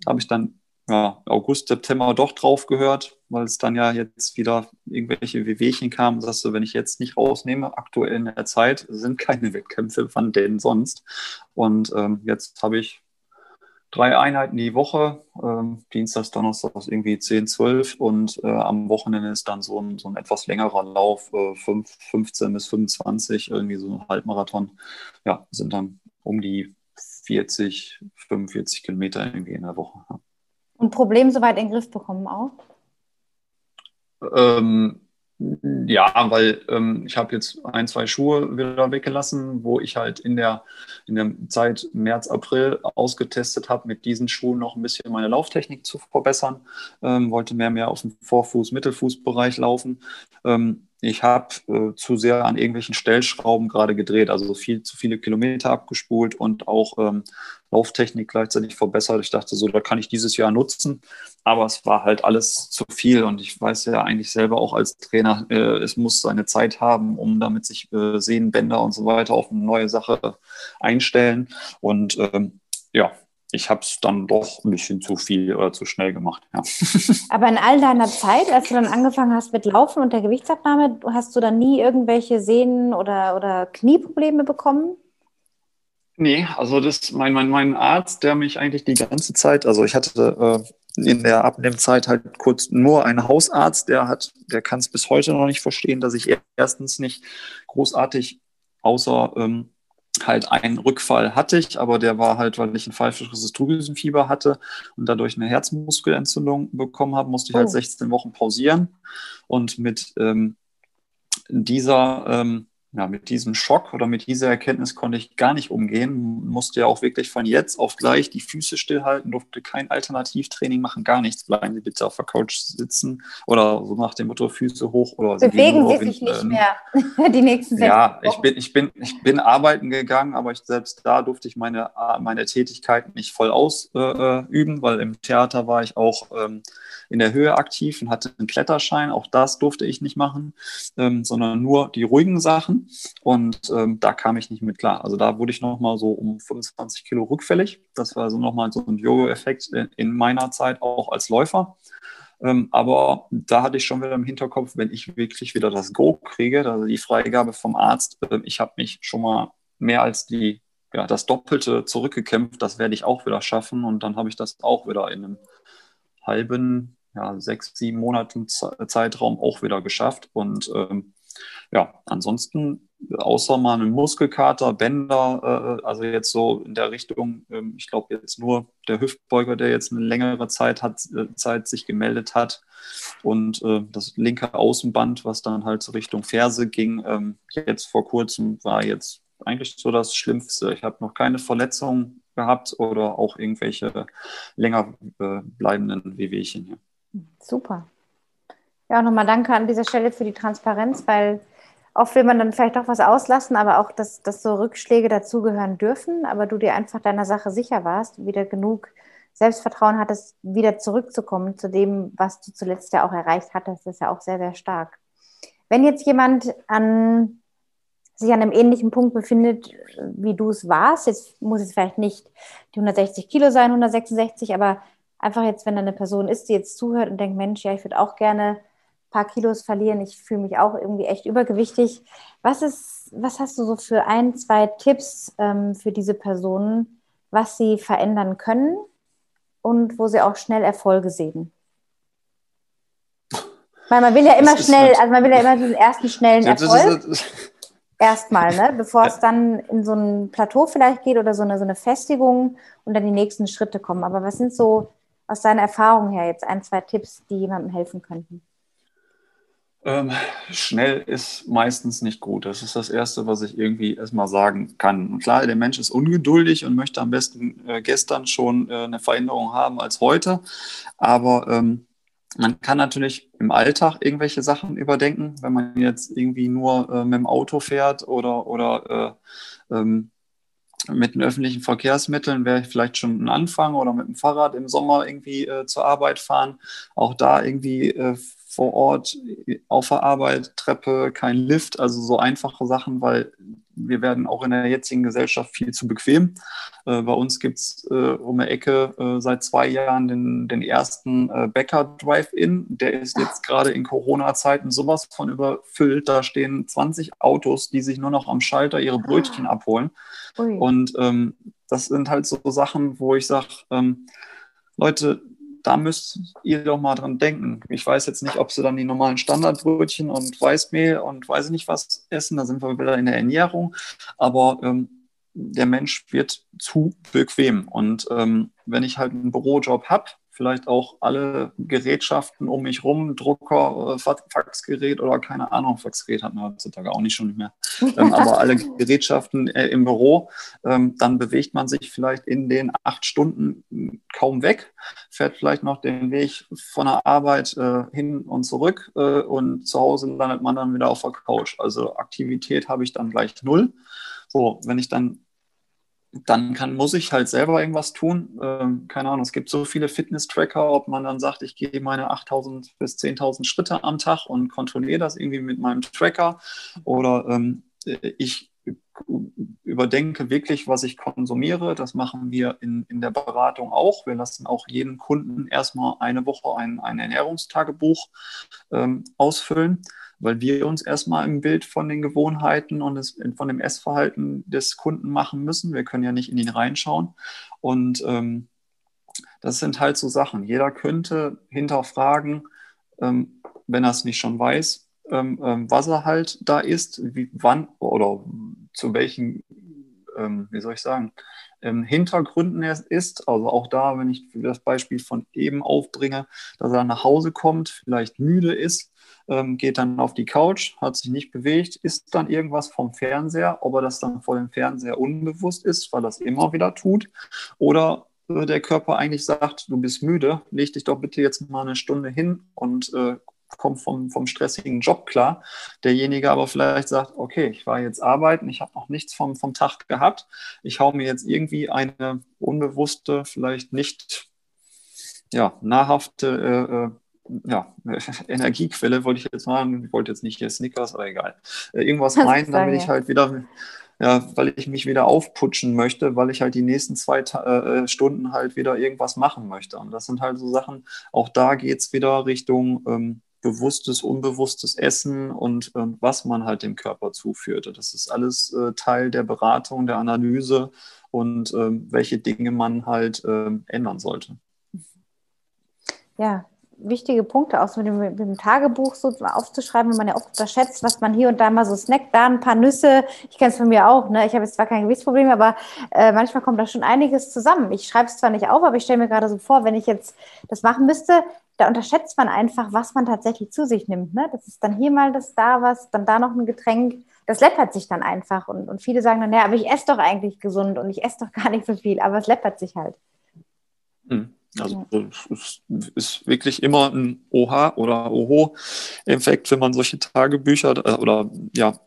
S2: habe ich dann ja, August, September doch drauf gehört, weil es dann ja jetzt wieder irgendwelche Wehwehchen kamen. Sagst du, wenn ich jetzt nicht rausnehme, aktuell in der Zeit sind keine (laughs) Wettkämpfe, wann denn sonst? Und ähm, jetzt habe ich drei Einheiten die Woche, ähm, Dienstags, Donnerstags irgendwie 10, 12 und äh, am Wochenende ist dann so ein, so ein etwas längerer Lauf, äh, 5, 15 bis 25, irgendwie so ein Halbmarathon. Ja, sind dann um die 40, 45 Kilometer irgendwie in der Woche. Ja.
S1: Und Problem soweit in den Griff bekommen auch?
S2: Ähm, ja, weil ähm, ich habe jetzt ein, zwei Schuhe wieder weggelassen, wo ich halt in der, in der Zeit März, April ausgetestet habe, mit diesen Schuhen noch ein bisschen meine Lauftechnik zu verbessern. Ähm, wollte mehr mehr auf dem Vorfuß-, Mittelfußbereich laufen. Ähm, ich habe äh, zu sehr an irgendwelchen Stellschrauben gerade gedreht, also viel zu viele Kilometer abgespult und auch ähm, Lauftechnik gleichzeitig verbessert. Ich dachte so, da kann ich dieses Jahr nutzen, aber es war halt alles zu viel und ich weiß ja eigentlich selber auch als Trainer, äh, es muss seine Zeit haben, um damit sich äh, Sehnenbänder und so weiter auf eine neue Sache einstellen und ähm, ja, ich habe es dann doch ein bisschen zu viel oder zu schnell gemacht. Ja. (laughs)
S1: Aber in all deiner Zeit, als du dann angefangen hast mit Laufen und der Gewichtsabnahme, hast du dann nie irgendwelche Sehnen- oder, oder Knieprobleme bekommen?
S2: Nee, also das mein, mein, mein Arzt, der mich eigentlich die ganze Zeit, also ich hatte äh, in der Abnehmzeit halt kurz nur einen Hausarzt, der hat, der kann es bis heute noch nicht verstehen, dass ich erstens nicht großartig außer ähm, halt einen Rückfall hatte ich, aber der war halt, weil ich ein pfeifisches Drüsenfieber hatte und dadurch eine Herzmuskelentzündung bekommen habe, musste ich halt 16 Wochen pausieren. Und mit ähm, dieser ähm, ja, mit diesem Schock oder mit dieser Erkenntnis konnte ich gar nicht umgehen. Musste ja auch wirklich von jetzt auf gleich die Füße stillhalten, durfte kein Alternativtraining machen, gar nichts. Bleiben Sie bitte auf der Couch sitzen oder so nach dem Motto Füße hoch oder
S1: Bewegen Sie sich nicht ähm, mehr (laughs) die nächsten
S2: sechs Ja, ich bin, ich, bin, ich bin arbeiten gegangen, aber ich, selbst da durfte ich meine, meine Tätigkeit nicht voll ausüben, äh, weil im Theater war ich auch ähm, in der Höhe aktiv und hatte einen Kletterschein. Auch das durfte ich nicht machen, ähm, sondern nur die ruhigen Sachen. Und ähm, da kam ich nicht mit klar. Also da wurde ich nochmal so um 25 Kilo rückfällig. Das war so nochmal so ein Jojo-Effekt in meiner Zeit auch als Läufer. Ähm, aber da hatte ich schon wieder im Hinterkopf, wenn ich wirklich wieder das Go kriege, also die Freigabe vom Arzt, äh, ich habe mich schon mal mehr als die, ja, das Doppelte zurückgekämpft, das werde ich auch wieder schaffen und dann habe ich das auch wieder in einem halben, ja, sechs, sieben Monaten Zeitraum auch wieder geschafft und ähm, ja, ansonsten außer mal einen Muskelkater, Bänder, äh, also jetzt so in der Richtung, ähm, ich glaube jetzt nur der Hüftbeuger, der jetzt eine längere Zeit hat, äh, Zeit sich gemeldet hat und äh, das linke Außenband, was dann halt so Richtung Ferse ging, ähm, jetzt vor kurzem war jetzt eigentlich so das Schlimmste. Ich habe noch keine Verletzung gehabt oder auch irgendwelche länger äh, bleibenden Wehwehchen hier.
S1: Super. Ja, nochmal danke an dieser Stelle für die Transparenz, weil Oft will man dann vielleicht auch was auslassen, aber auch, dass, dass so Rückschläge dazugehören dürfen, aber du dir einfach deiner Sache sicher warst, wieder genug Selbstvertrauen hattest, wieder zurückzukommen zu dem, was du zuletzt ja auch erreicht hattest, das ist ja auch sehr, sehr stark. Wenn jetzt jemand an, sich an einem ähnlichen Punkt befindet, wie du es warst, jetzt muss es vielleicht nicht die 160 Kilo sein, 166, aber einfach jetzt, wenn da eine Person ist, die jetzt zuhört und denkt, Mensch, ja, ich würde auch gerne paar Kilos verlieren. Ich fühle mich auch irgendwie echt übergewichtig. Was ist, was hast du so für ein, zwei Tipps ähm, für diese Personen, was sie verändern können und wo sie auch schnell Erfolge sehen? Weil man will ja immer schnell, also man will ja immer diesen ersten schnellen Erfolg. Erstmal, ne? bevor es dann in so ein Plateau vielleicht geht oder so eine, so eine Festigung und dann die nächsten Schritte kommen. Aber was sind so aus deiner Erfahrung her jetzt ein, zwei Tipps, die jemandem helfen könnten?
S2: Ähm, schnell ist meistens nicht gut. Das ist das Erste, was ich irgendwie erstmal sagen kann. Und klar, der Mensch ist ungeduldig und möchte am besten äh, gestern schon äh, eine Veränderung haben als heute. Aber ähm, man kann natürlich im Alltag irgendwelche Sachen überdenken, wenn man jetzt irgendwie nur äh, mit dem Auto fährt oder, oder äh, ähm, mit den öffentlichen Verkehrsmitteln wäre vielleicht schon ein Anfang oder mit dem Fahrrad im Sommer irgendwie äh, zur Arbeit fahren. Auch da irgendwie äh, vor Ort auf der Arbeit, Treppe, kein Lift, also so einfache Sachen, weil wir werden auch in der jetzigen Gesellschaft viel zu bequem. Äh, bei uns gibt es äh, um die Ecke äh, seit zwei Jahren den, den ersten äh, Bäcker Drive-In. Der ist jetzt gerade in Corona-Zeiten sowas von überfüllt. Da stehen 20 Autos, die sich nur noch am Schalter ihre Brötchen ah. abholen. Ui. Und ähm, das sind halt so Sachen, wo ich sage, ähm, Leute, da müsst ihr doch mal dran denken. Ich weiß jetzt nicht, ob sie dann die normalen Standardbrötchen und Weißmehl und weiß ich nicht was essen. Da sind wir wieder in der Ernährung. Aber ähm, der Mensch wird zu bequem. Und ähm, wenn ich halt einen Bürojob habe, vielleicht auch alle Gerätschaften um mich rum, Drucker, äh, Faxgerät oder keine Ahnung, Faxgerät hat man heutzutage auch nicht schon nicht mehr, (laughs) ähm, aber alle Gerätschaften äh, im Büro, ähm, dann bewegt man sich vielleicht in den acht Stunden hm, kaum weg, fährt vielleicht noch den Weg von der Arbeit äh, hin und zurück äh, und zu Hause landet man dann wieder auf der Couch. Also Aktivität habe ich dann gleich null. So, wenn ich dann dann kann, muss ich halt selber irgendwas tun. Ähm, keine Ahnung, es gibt so viele Fitness-Tracker, ob man dann sagt, ich gehe meine 8000 bis 10.000 Schritte am Tag und kontrolliere das irgendwie mit meinem Tracker oder ähm, ich überdenke wirklich, was ich konsumiere. Das machen wir in, in der Beratung auch. Wir lassen auch jeden Kunden erstmal eine Woche ein, ein Ernährungstagebuch ähm, ausfüllen weil wir uns erstmal ein Bild von den Gewohnheiten und des, von dem Essverhalten des Kunden machen müssen. Wir können ja nicht in ihn reinschauen. Und ähm, das sind halt so Sachen. Jeder könnte hinterfragen, ähm, wenn er es nicht schon weiß, ähm, ähm was er halt da ist, wie, wann oder zu welchen, ähm, wie soll ich sagen, Hintergründen er ist. Also auch da, wenn ich das Beispiel von eben aufbringe, dass er nach Hause kommt, vielleicht müde ist, ähm, geht dann auf die Couch, hat sich nicht bewegt, isst dann irgendwas vom Fernseher, ob er das dann vor dem Fernseher unbewusst ist, weil es immer wieder tut, oder äh, der Körper eigentlich sagt, du bist müde, leg dich doch bitte jetzt mal eine Stunde hin und äh, komm vom, vom stressigen Job klar. Derjenige aber vielleicht sagt, okay, ich war jetzt arbeiten, ich habe noch nichts vom, vom Tag gehabt, ich hau mir jetzt irgendwie eine unbewusste, vielleicht nicht ja, nahrhafte äh, äh ja, (laughs) Energiequelle wollte ich jetzt machen. Ich wollte jetzt nicht hier Snickers, aber egal. Äh, irgendwas rein, damit ich halt wieder, ja, weil ich mich wieder aufputschen möchte, weil ich halt die nächsten zwei äh, Stunden halt wieder irgendwas machen möchte. Und das sind halt so Sachen, auch da geht es wieder Richtung ähm, bewusstes, unbewusstes Essen und äh, was man halt dem Körper zuführt. Das ist alles äh, Teil der Beratung, der Analyse und ähm, welche Dinge man halt ähm, ändern sollte.
S1: Ja, wichtige Punkte, auch so mit dem, mit dem, Tagebuch so aufzuschreiben, wenn man ja oft unterschätzt, was man hier und da mal so snackt, da ein paar Nüsse. Ich kenne es von mir auch, ne? Ich habe jetzt zwar kein Gewichtsproblem, aber äh, manchmal kommt da schon einiges zusammen. Ich schreibe es zwar nicht auf, aber ich stelle mir gerade so vor, wenn ich jetzt das machen müsste, da unterschätzt man einfach, was man tatsächlich zu sich nimmt. Ne? Das ist dann hier mal das, da was, dann da noch ein Getränk. Das läppert sich dann einfach. Und, und viele sagen dann, ja, aber ich esse doch eigentlich gesund und ich esse doch gar nicht so viel, aber es läppert sich halt.
S2: Hm. Also es ist wirklich immer ein Oha oder Oho-Effekt, wenn man solche Tagebücher äh, oder ja,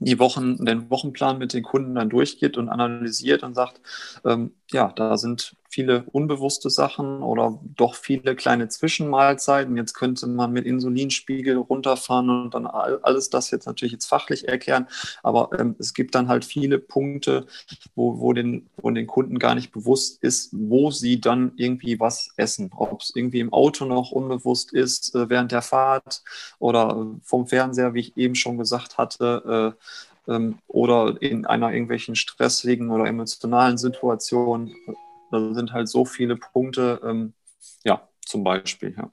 S2: die Wochen, den Wochenplan mit den Kunden dann durchgeht und analysiert und sagt, ähm, ja, da sind viele unbewusste Sachen oder doch viele kleine Zwischenmahlzeiten. Jetzt könnte man mit Insulinspiegel runterfahren und dann alles das jetzt natürlich jetzt fachlich erklären. Aber ähm, es gibt dann halt viele Punkte, wo, wo, den, wo den Kunden gar nicht bewusst ist, wo sie dann irgendwie was essen. Ob es irgendwie im Auto noch unbewusst ist, äh, während der Fahrt oder vom Fernseher, wie ich eben schon gesagt hatte. Äh, ähm, oder in einer irgendwelchen stressigen oder emotionalen Situation da sind halt so viele Punkte, ähm, ja, zum Beispiel, ja.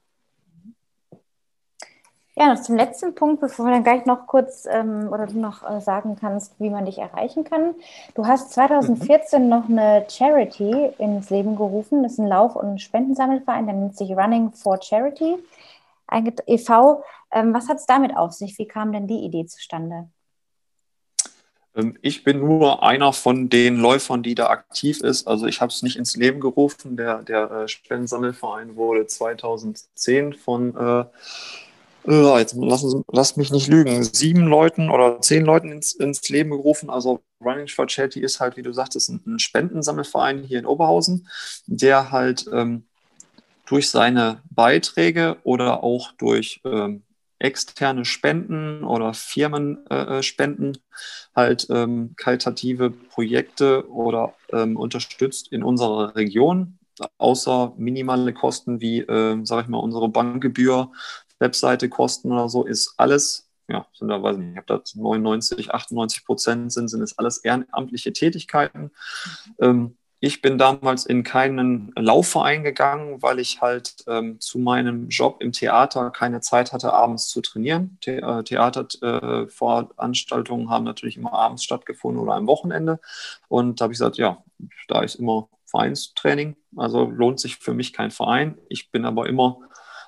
S1: Ja, noch zum letzten Punkt, bevor wir dann gleich noch kurz ähm, oder du noch äh, sagen kannst, wie man dich erreichen kann. Du hast 2014 mhm. noch eine Charity ins Leben gerufen. Das ist ein Lauf- und Spendensammelverein, der nennt sich Running for Charity e.V. Ähm, was hat es damit auf sich? Wie kam denn die Idee zustande?
S2: Ähm, ich bin nur einer von den Läufern, die da aktiv ist. Also ich habe es nicht ins Leben gerufen. Der, der äh, Spendensammelverein wurde 2010 von, äh, äh, jetzt lassen, lass mich nicht lügen, sieben Leuten oder zehn Leuten ins, ins Leben gerufen. Also Running for Charity ist halt, wie du sagtest, ein, ein Spendensammelverein hier in Oberhausen, der halt ähm, durch seine Beiträge oder auch durch ähm, externe Spenden oder Firmenspenden äh, halt ähm, kaltative Projekte oder ähm, unterstützt in unserer Region, außer minimale Kosten wie, äh, sage ich mal, unsere Bankgebühr, Webseite Kosten oder so, ist alles, ja, sind da, weiß nicht, ich habe da 99, 98 Prozent sind, sind es alles ehrenamtliche Tätigkeiten. Ähm, ich bin damals in keinen Laufverein gegangen, weil ich halt ähm, zu meinem Job im Theater keine Zeit hatte, abends zu trainieren. The äh, Theaterveranstaltungen äh, haben natürlich immer abends stattgefunden oder am Wochenende. Und da habe ich gesagt, ja, da ist immer Vereinstraining, also lohnt sich für mich kein Verein. Ich bin aber immer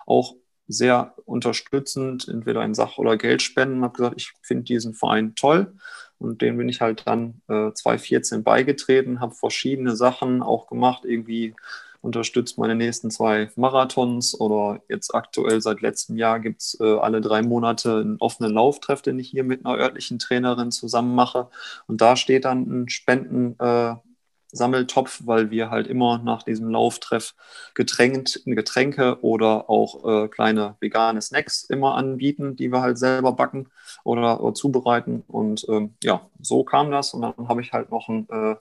S2: auch sehr unterstützend, entweder in Sach- oder Geldspenden. Habe gesagt, ich finde diesen Verein toll und dem bin ich halt dann äh, 2014 beigetreten, habe verschiedene Sachen auch gemacht, irgendwie unterstützt meine nächsten zwei Marathons oder jetzt aktuell seit letztem Jahr gibt es äh, alle drei Monate einen offenen Lauftreff, den ich hier mit einer örtlichen Trainerin zusammen mache. Und da steht dann ein Spenden. Äh, Sammeltopf, weil wir halt immer nach diesem Lauftreff Getränk, Getränke oder auch äh, kleine vegane Snacks immer anbieten, die wir halt selber backen oder, oder zubereiten. Und ähm, ja, so kam das. Und dann habe ich halt noch einen äh,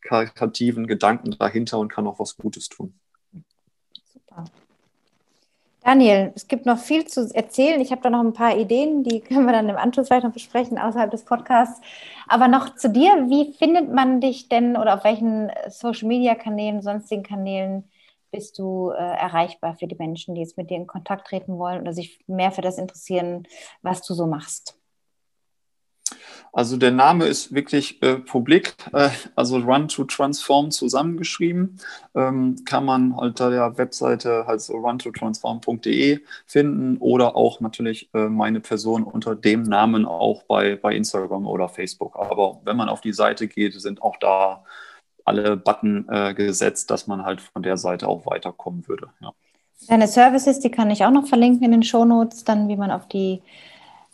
S2: karitativen Gedanken dahinter und kann auch was Gutes tun. Super.
S1: Daniel, es gibt noch viel zu erzählen. Ich habe da noch ein paar Ideen, die (laughs) können wir dann im Anschluss vielleicht noch besprechen, außerhalb des Podcasts. Aber noch zu dir, wie findet man dich denn oder auf welchen Social-Media-Kanälen, sonstigen Kanälen bist du äh, erreichbar für die Menschen, die jetzt mit dir in Kontakt treten wollen oder sich mehr für das interessieren, was du so machst?
S2: Also der Name ist wirklich äh, publik, äh, also Run to Transform zusammengeschrieben. Ähm, kann man unter der Webseite halt so runtotransform.de finden oder auch natürlich äh, meine Person unter dem Namen auch bei, bei Instagram oder Facebook. Aber wenn man auf die Seite geht, sind auch da alle Button äh, gesetzt, dass man halt von der Seite auch weiterkommen würde. Ja.
S1: Deine Services, die kann ich auch noch verlinken in den Shownotes, dann wie man auf die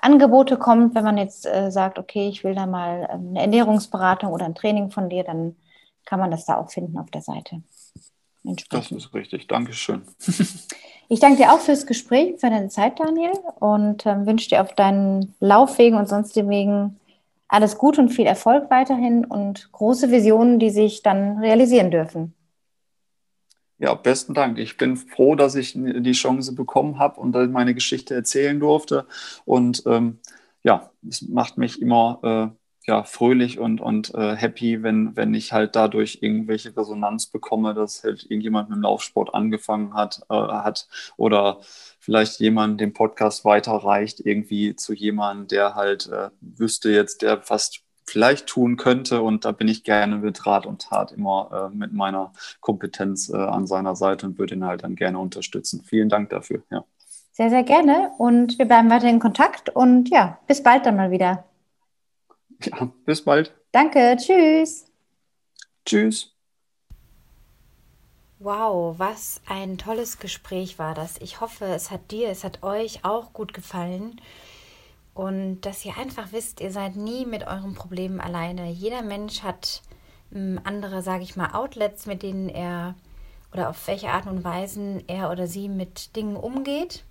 S1: Angebote kommt, wenn man jetzt äh, sagt, okay, ich will da mal ähm, eine Ernährungsberatung oder ein Training von dir, dann kann man das da auch finden auf der Seite.
S2: Das ist richtig. Dankeschön. (laughs)
S1: ich danke dir auch fürs Gespräch, für deine Zeit, Daniel, und ähm, wünsche dir auf deinen Laufwegen und sonstigen Wegen alles Gute und viel Erfolg weiterhin und große Visionen, die sich dann realisieren dürfen.
S2: Ja, besten Dank. Ich bin froh, dass ich die Chance bekommen habe und meine Geschichte erzählen durfte. Und ähm, ja, es macht mich immer äh, ja, fröhlich und, und äh, happy, wenn, wenn ich halt dadurch irgendwelche Resonanz bekomme, dass halt irgendjemand mit dem Laufsport angefangen hat, äh, hat oder vielleicht jemand den Podcast weiterreicht, irgendwie zu jemandem, der halt äh, wüsste jetzt, der fast vielleicht tun könnte. Und da bin ich gerne mit Rat und Tat immer äh, mit meiner Kompetenz äh, an seiner Seite und würde ihn halt dann gerne unterstützen. Vielen Dank dafür. Ja.
S1: Sehr, sehr gerne. Und wir bleiben weiter in Kontakt. Und ja, bis bald dann mal wieder.
S2: Ja, bis bald.
S1: Danke. Tschüss.
S2: Tschüss.
S1: Wow, was ein tolles Gespräch war das. Ich hoffe, es hat dir, es hat euch auch gut gefallen. Und dass ihr einfach wisst, ihr seid nie mit euren Problemen alleine. Jeder Mensch hat ähm, andere, sage ich mal, Outlets, mit denen er oder auf welche Art und Weise er oder sie mit Dingen umgeht.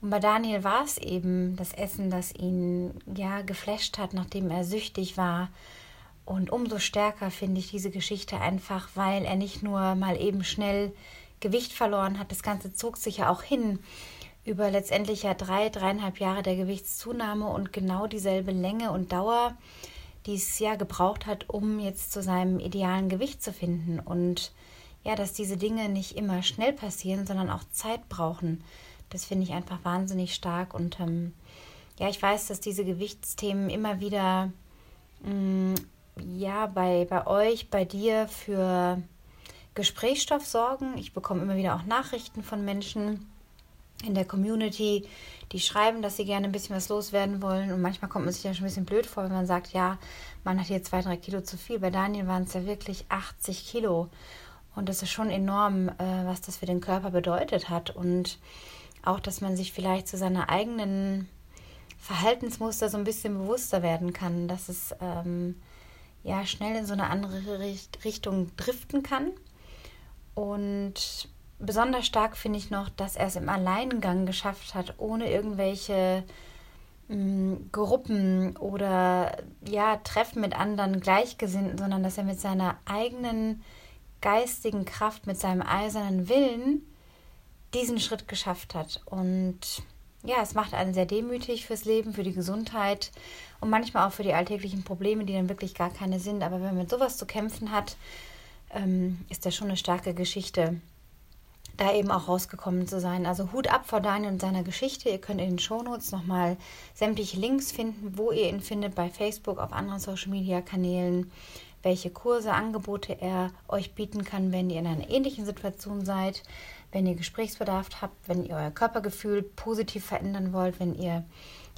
S1: Und bei Daniel war es eben das Essen, das ihn ja geflasht hat, nachdem er süchtig war. Und umso stärker finde ich diese Geschichte einfach, weil er nicht nur mal eben schnell Gewicht verloren hat, das Ganze zog sich ja auch hin über letztendlich ja drei, dreieinhalb Jahre der Gewichtszunahme und genau dieselbe Länge und Dauer, die es ja gebraucht hat, um jetzt zu seinem idealen Gewicht zu finden. Und ja, dass diese Dinge nicht immer schnell passieren, sondern auch Zeit brauchen. Das finde ich einfach wahnsinnig stark. Und ähm, ja, ich weiß, dass diese Gewichtsthemen immer wieder mh, mm, ja bei, bei euch, bei dir für Gesprächsstoff sorgen. Ich bekomme immer wieder auch Nachrichten von Menschen, in der Community, die schreiben, dass sie gerne ein bisschen was loswerden wollen. Und manchmal kommt man sich ja schon ein bisschen blöd vor, wenn man sagt, ja, man hat hier zwei, drei Kilo zu viel. Bei Daniel waren es ja wirklich 80 Kilo. Und das ist schon enorm, äh, was das für den Körper bedeutet hat. Und auch, dass man sich vielleicht zu seiner eigenen Verhaltensmuster so ein bisschen bewusster werden kann, dass es ähm, ja schnell in so eine andere Richtung driften kann. Und besonders stark finde ich noch, dass er es im Alleingang geschafft hat, ohne irgendwelche mh, mm, Gruppen oder ja, Treffen mit anderen Gleichgesinnten, sondern dass er mit seiner eigenen geistigen Kraft, mit seinem eisernen Willen diesen Schritt geschafft hat. Und ja, es macht einen sehr demütig fürs Leben, für die Gesundheit und manchmal auch für die alltäglichen Probleme, die dann wirklich gar keine sind. Aber wenn man mit sowas zu kämpfen hat, ähm, ist das schon eine starke Geschichte da eben auch rausgekommen zu sein. Also Hut ab vor Daniel und seiner Geschichte. Ihr könnt in den Shownotes nochmal sämtliche Links finden, wo ihr ihn findet bei Facebook, auf anderen Social Media Kanälen, welche Kurse, Angebote er euch bieten kann, wenn ihr in einer ähnlichen Situation seid, wenn ihr Gesprächsbedarf habt, wenn ihr euer Körpergefühl positiv verändern wollt, wenn ihr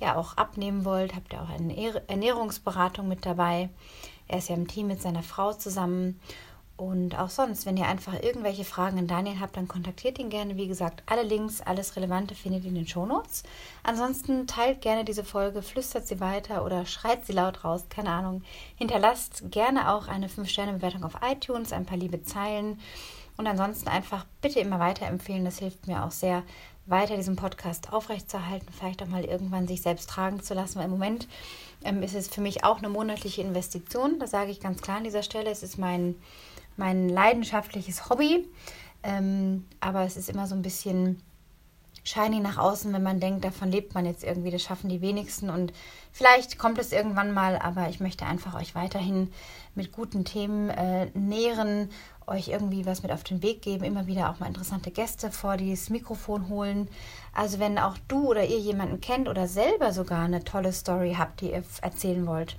S1: ja auch abnehmen wollt, habt ihr auch eine Ernährungsberatung mit dabei. Er ist ja im Team mit seiner Frau zusammen und auch sonst, wenn ihr einfach irgendwelche Fragen an Daniel habt, dann kontaktiert ihn gerne. Wie gesagt, alle Links, alles Relevante findet ihr in den Shownotes. Ansonsten teilt gerne diese Folge, flüstert sie weiter oder schreit sie laut raus, keine Ahnung. Hinterlasst gerne auch eine 5-Sterne-Bewertung auf iTunes, ein paar liebe Zeilen. Und ansonsten einfach bitte immer weiterempfehlen. Das hilft mir auch sehr, weiter diesen Podcast aufrechtzuerhalten, vielleicht auch mal irgendwann sich selbst tragen zu lassen. Weil im Moment ähm, ist es für mich auch eine monatliche Investition. Das sage ich ganz klar an dieser Stelle. Es ist mein mein leidenschaftliches Hobby. Ähm, aber es ist immer so ein bisschen shiny nach außen, wenn man denkt, davon lebt man jetzt irgendwie, das schaffen die wenigsten und vielleicht kommt es irgendwann mal, aber ich möchte einfach euch weiterhin mit guten Themen äh, nähren, euch irgendwie was mit auf den Weg geben, immer wieder auch mal interessante Gäste vor dieses Mikrofon holen. Also wenn auch du oder ihr jemanden kennt oder selber sogar eine tolle Story habt, die ihr erzählen wollt.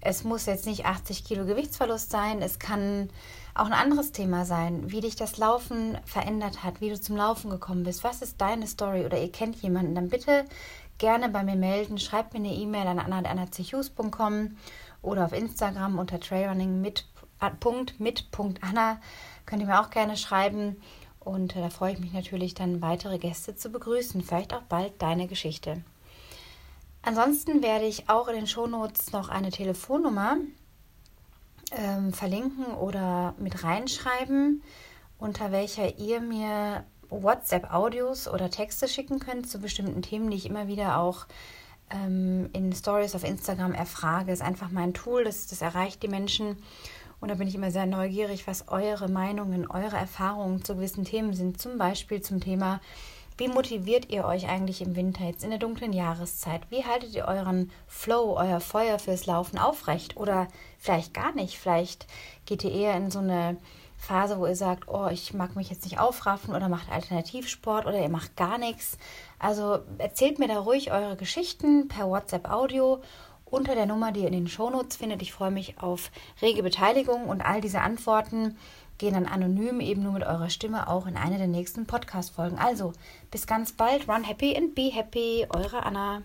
S1: Es muss jetzt nicht 80 Kilo Gewichtsverlust sein, es kann auch ein anderes Thema sein, wie dich das Laufen verändert hat, wie du zum Laufen gekommen bist. Was ist deine Story oder ihr kennt jemanden, dann bitte gerne bei mir melden. Schreibt mir eine E-Mail an anna.anna.com oder auf Instagram unter trailrunning mit, äh, Punkt, mit Punkt Anna. Könnt ihr mir auch gerne schreiben. Und äh, da freue ich mich natürlich dann, weitere Gäste zu begrüßen. Vielleicht auch bald deine Geschichte. Ansonsten werde ich auch in den Shownotes noch eine Telefonnummer ähm, verlinken oder mit reinschreiben, unter welcher ihr mir WhatsApp-Audios oder Texte schicken könnt zu bestimmten Themen, die ich immer wieder auch ähm, in Stories auf Instagram erfrage. Das ist einfach mein Tool, das, das erreicht die Menschen. Und da bin ich immer sehr neugierig, was eure Meinungen, eure Erfahrungen zu gewissen Themen sind. Zum Beispiel zum Thema, wie motiviert ihr euch eigentlich im Winter, jetzt in der dunklen Jahreszeit? Wie haltet ihr euren Flow, euer Feuer fürs Laufen aufrecht? Oder vielleicht gar nicht. Vielleicht geht ihr eher in so eine Phase, wo ihr sagt, oh, ich mag mich jetzt nicht aufraffen oder macht Alternativsport oder ihr macht gar nichts. Also erzählt mir da ruhig eure Geschichten per WhatsApp Audio unter der Nummer, die ihr in den Shownotes findet. Ich freue mich auf rege Beteiligung und all diese Antworten gehen dann anonym eben nur mit eurer Stimme auch in eine der nächsten Podcast-Folgen. Also, bis ganz bald. Run happy and be happy. Eure Anna.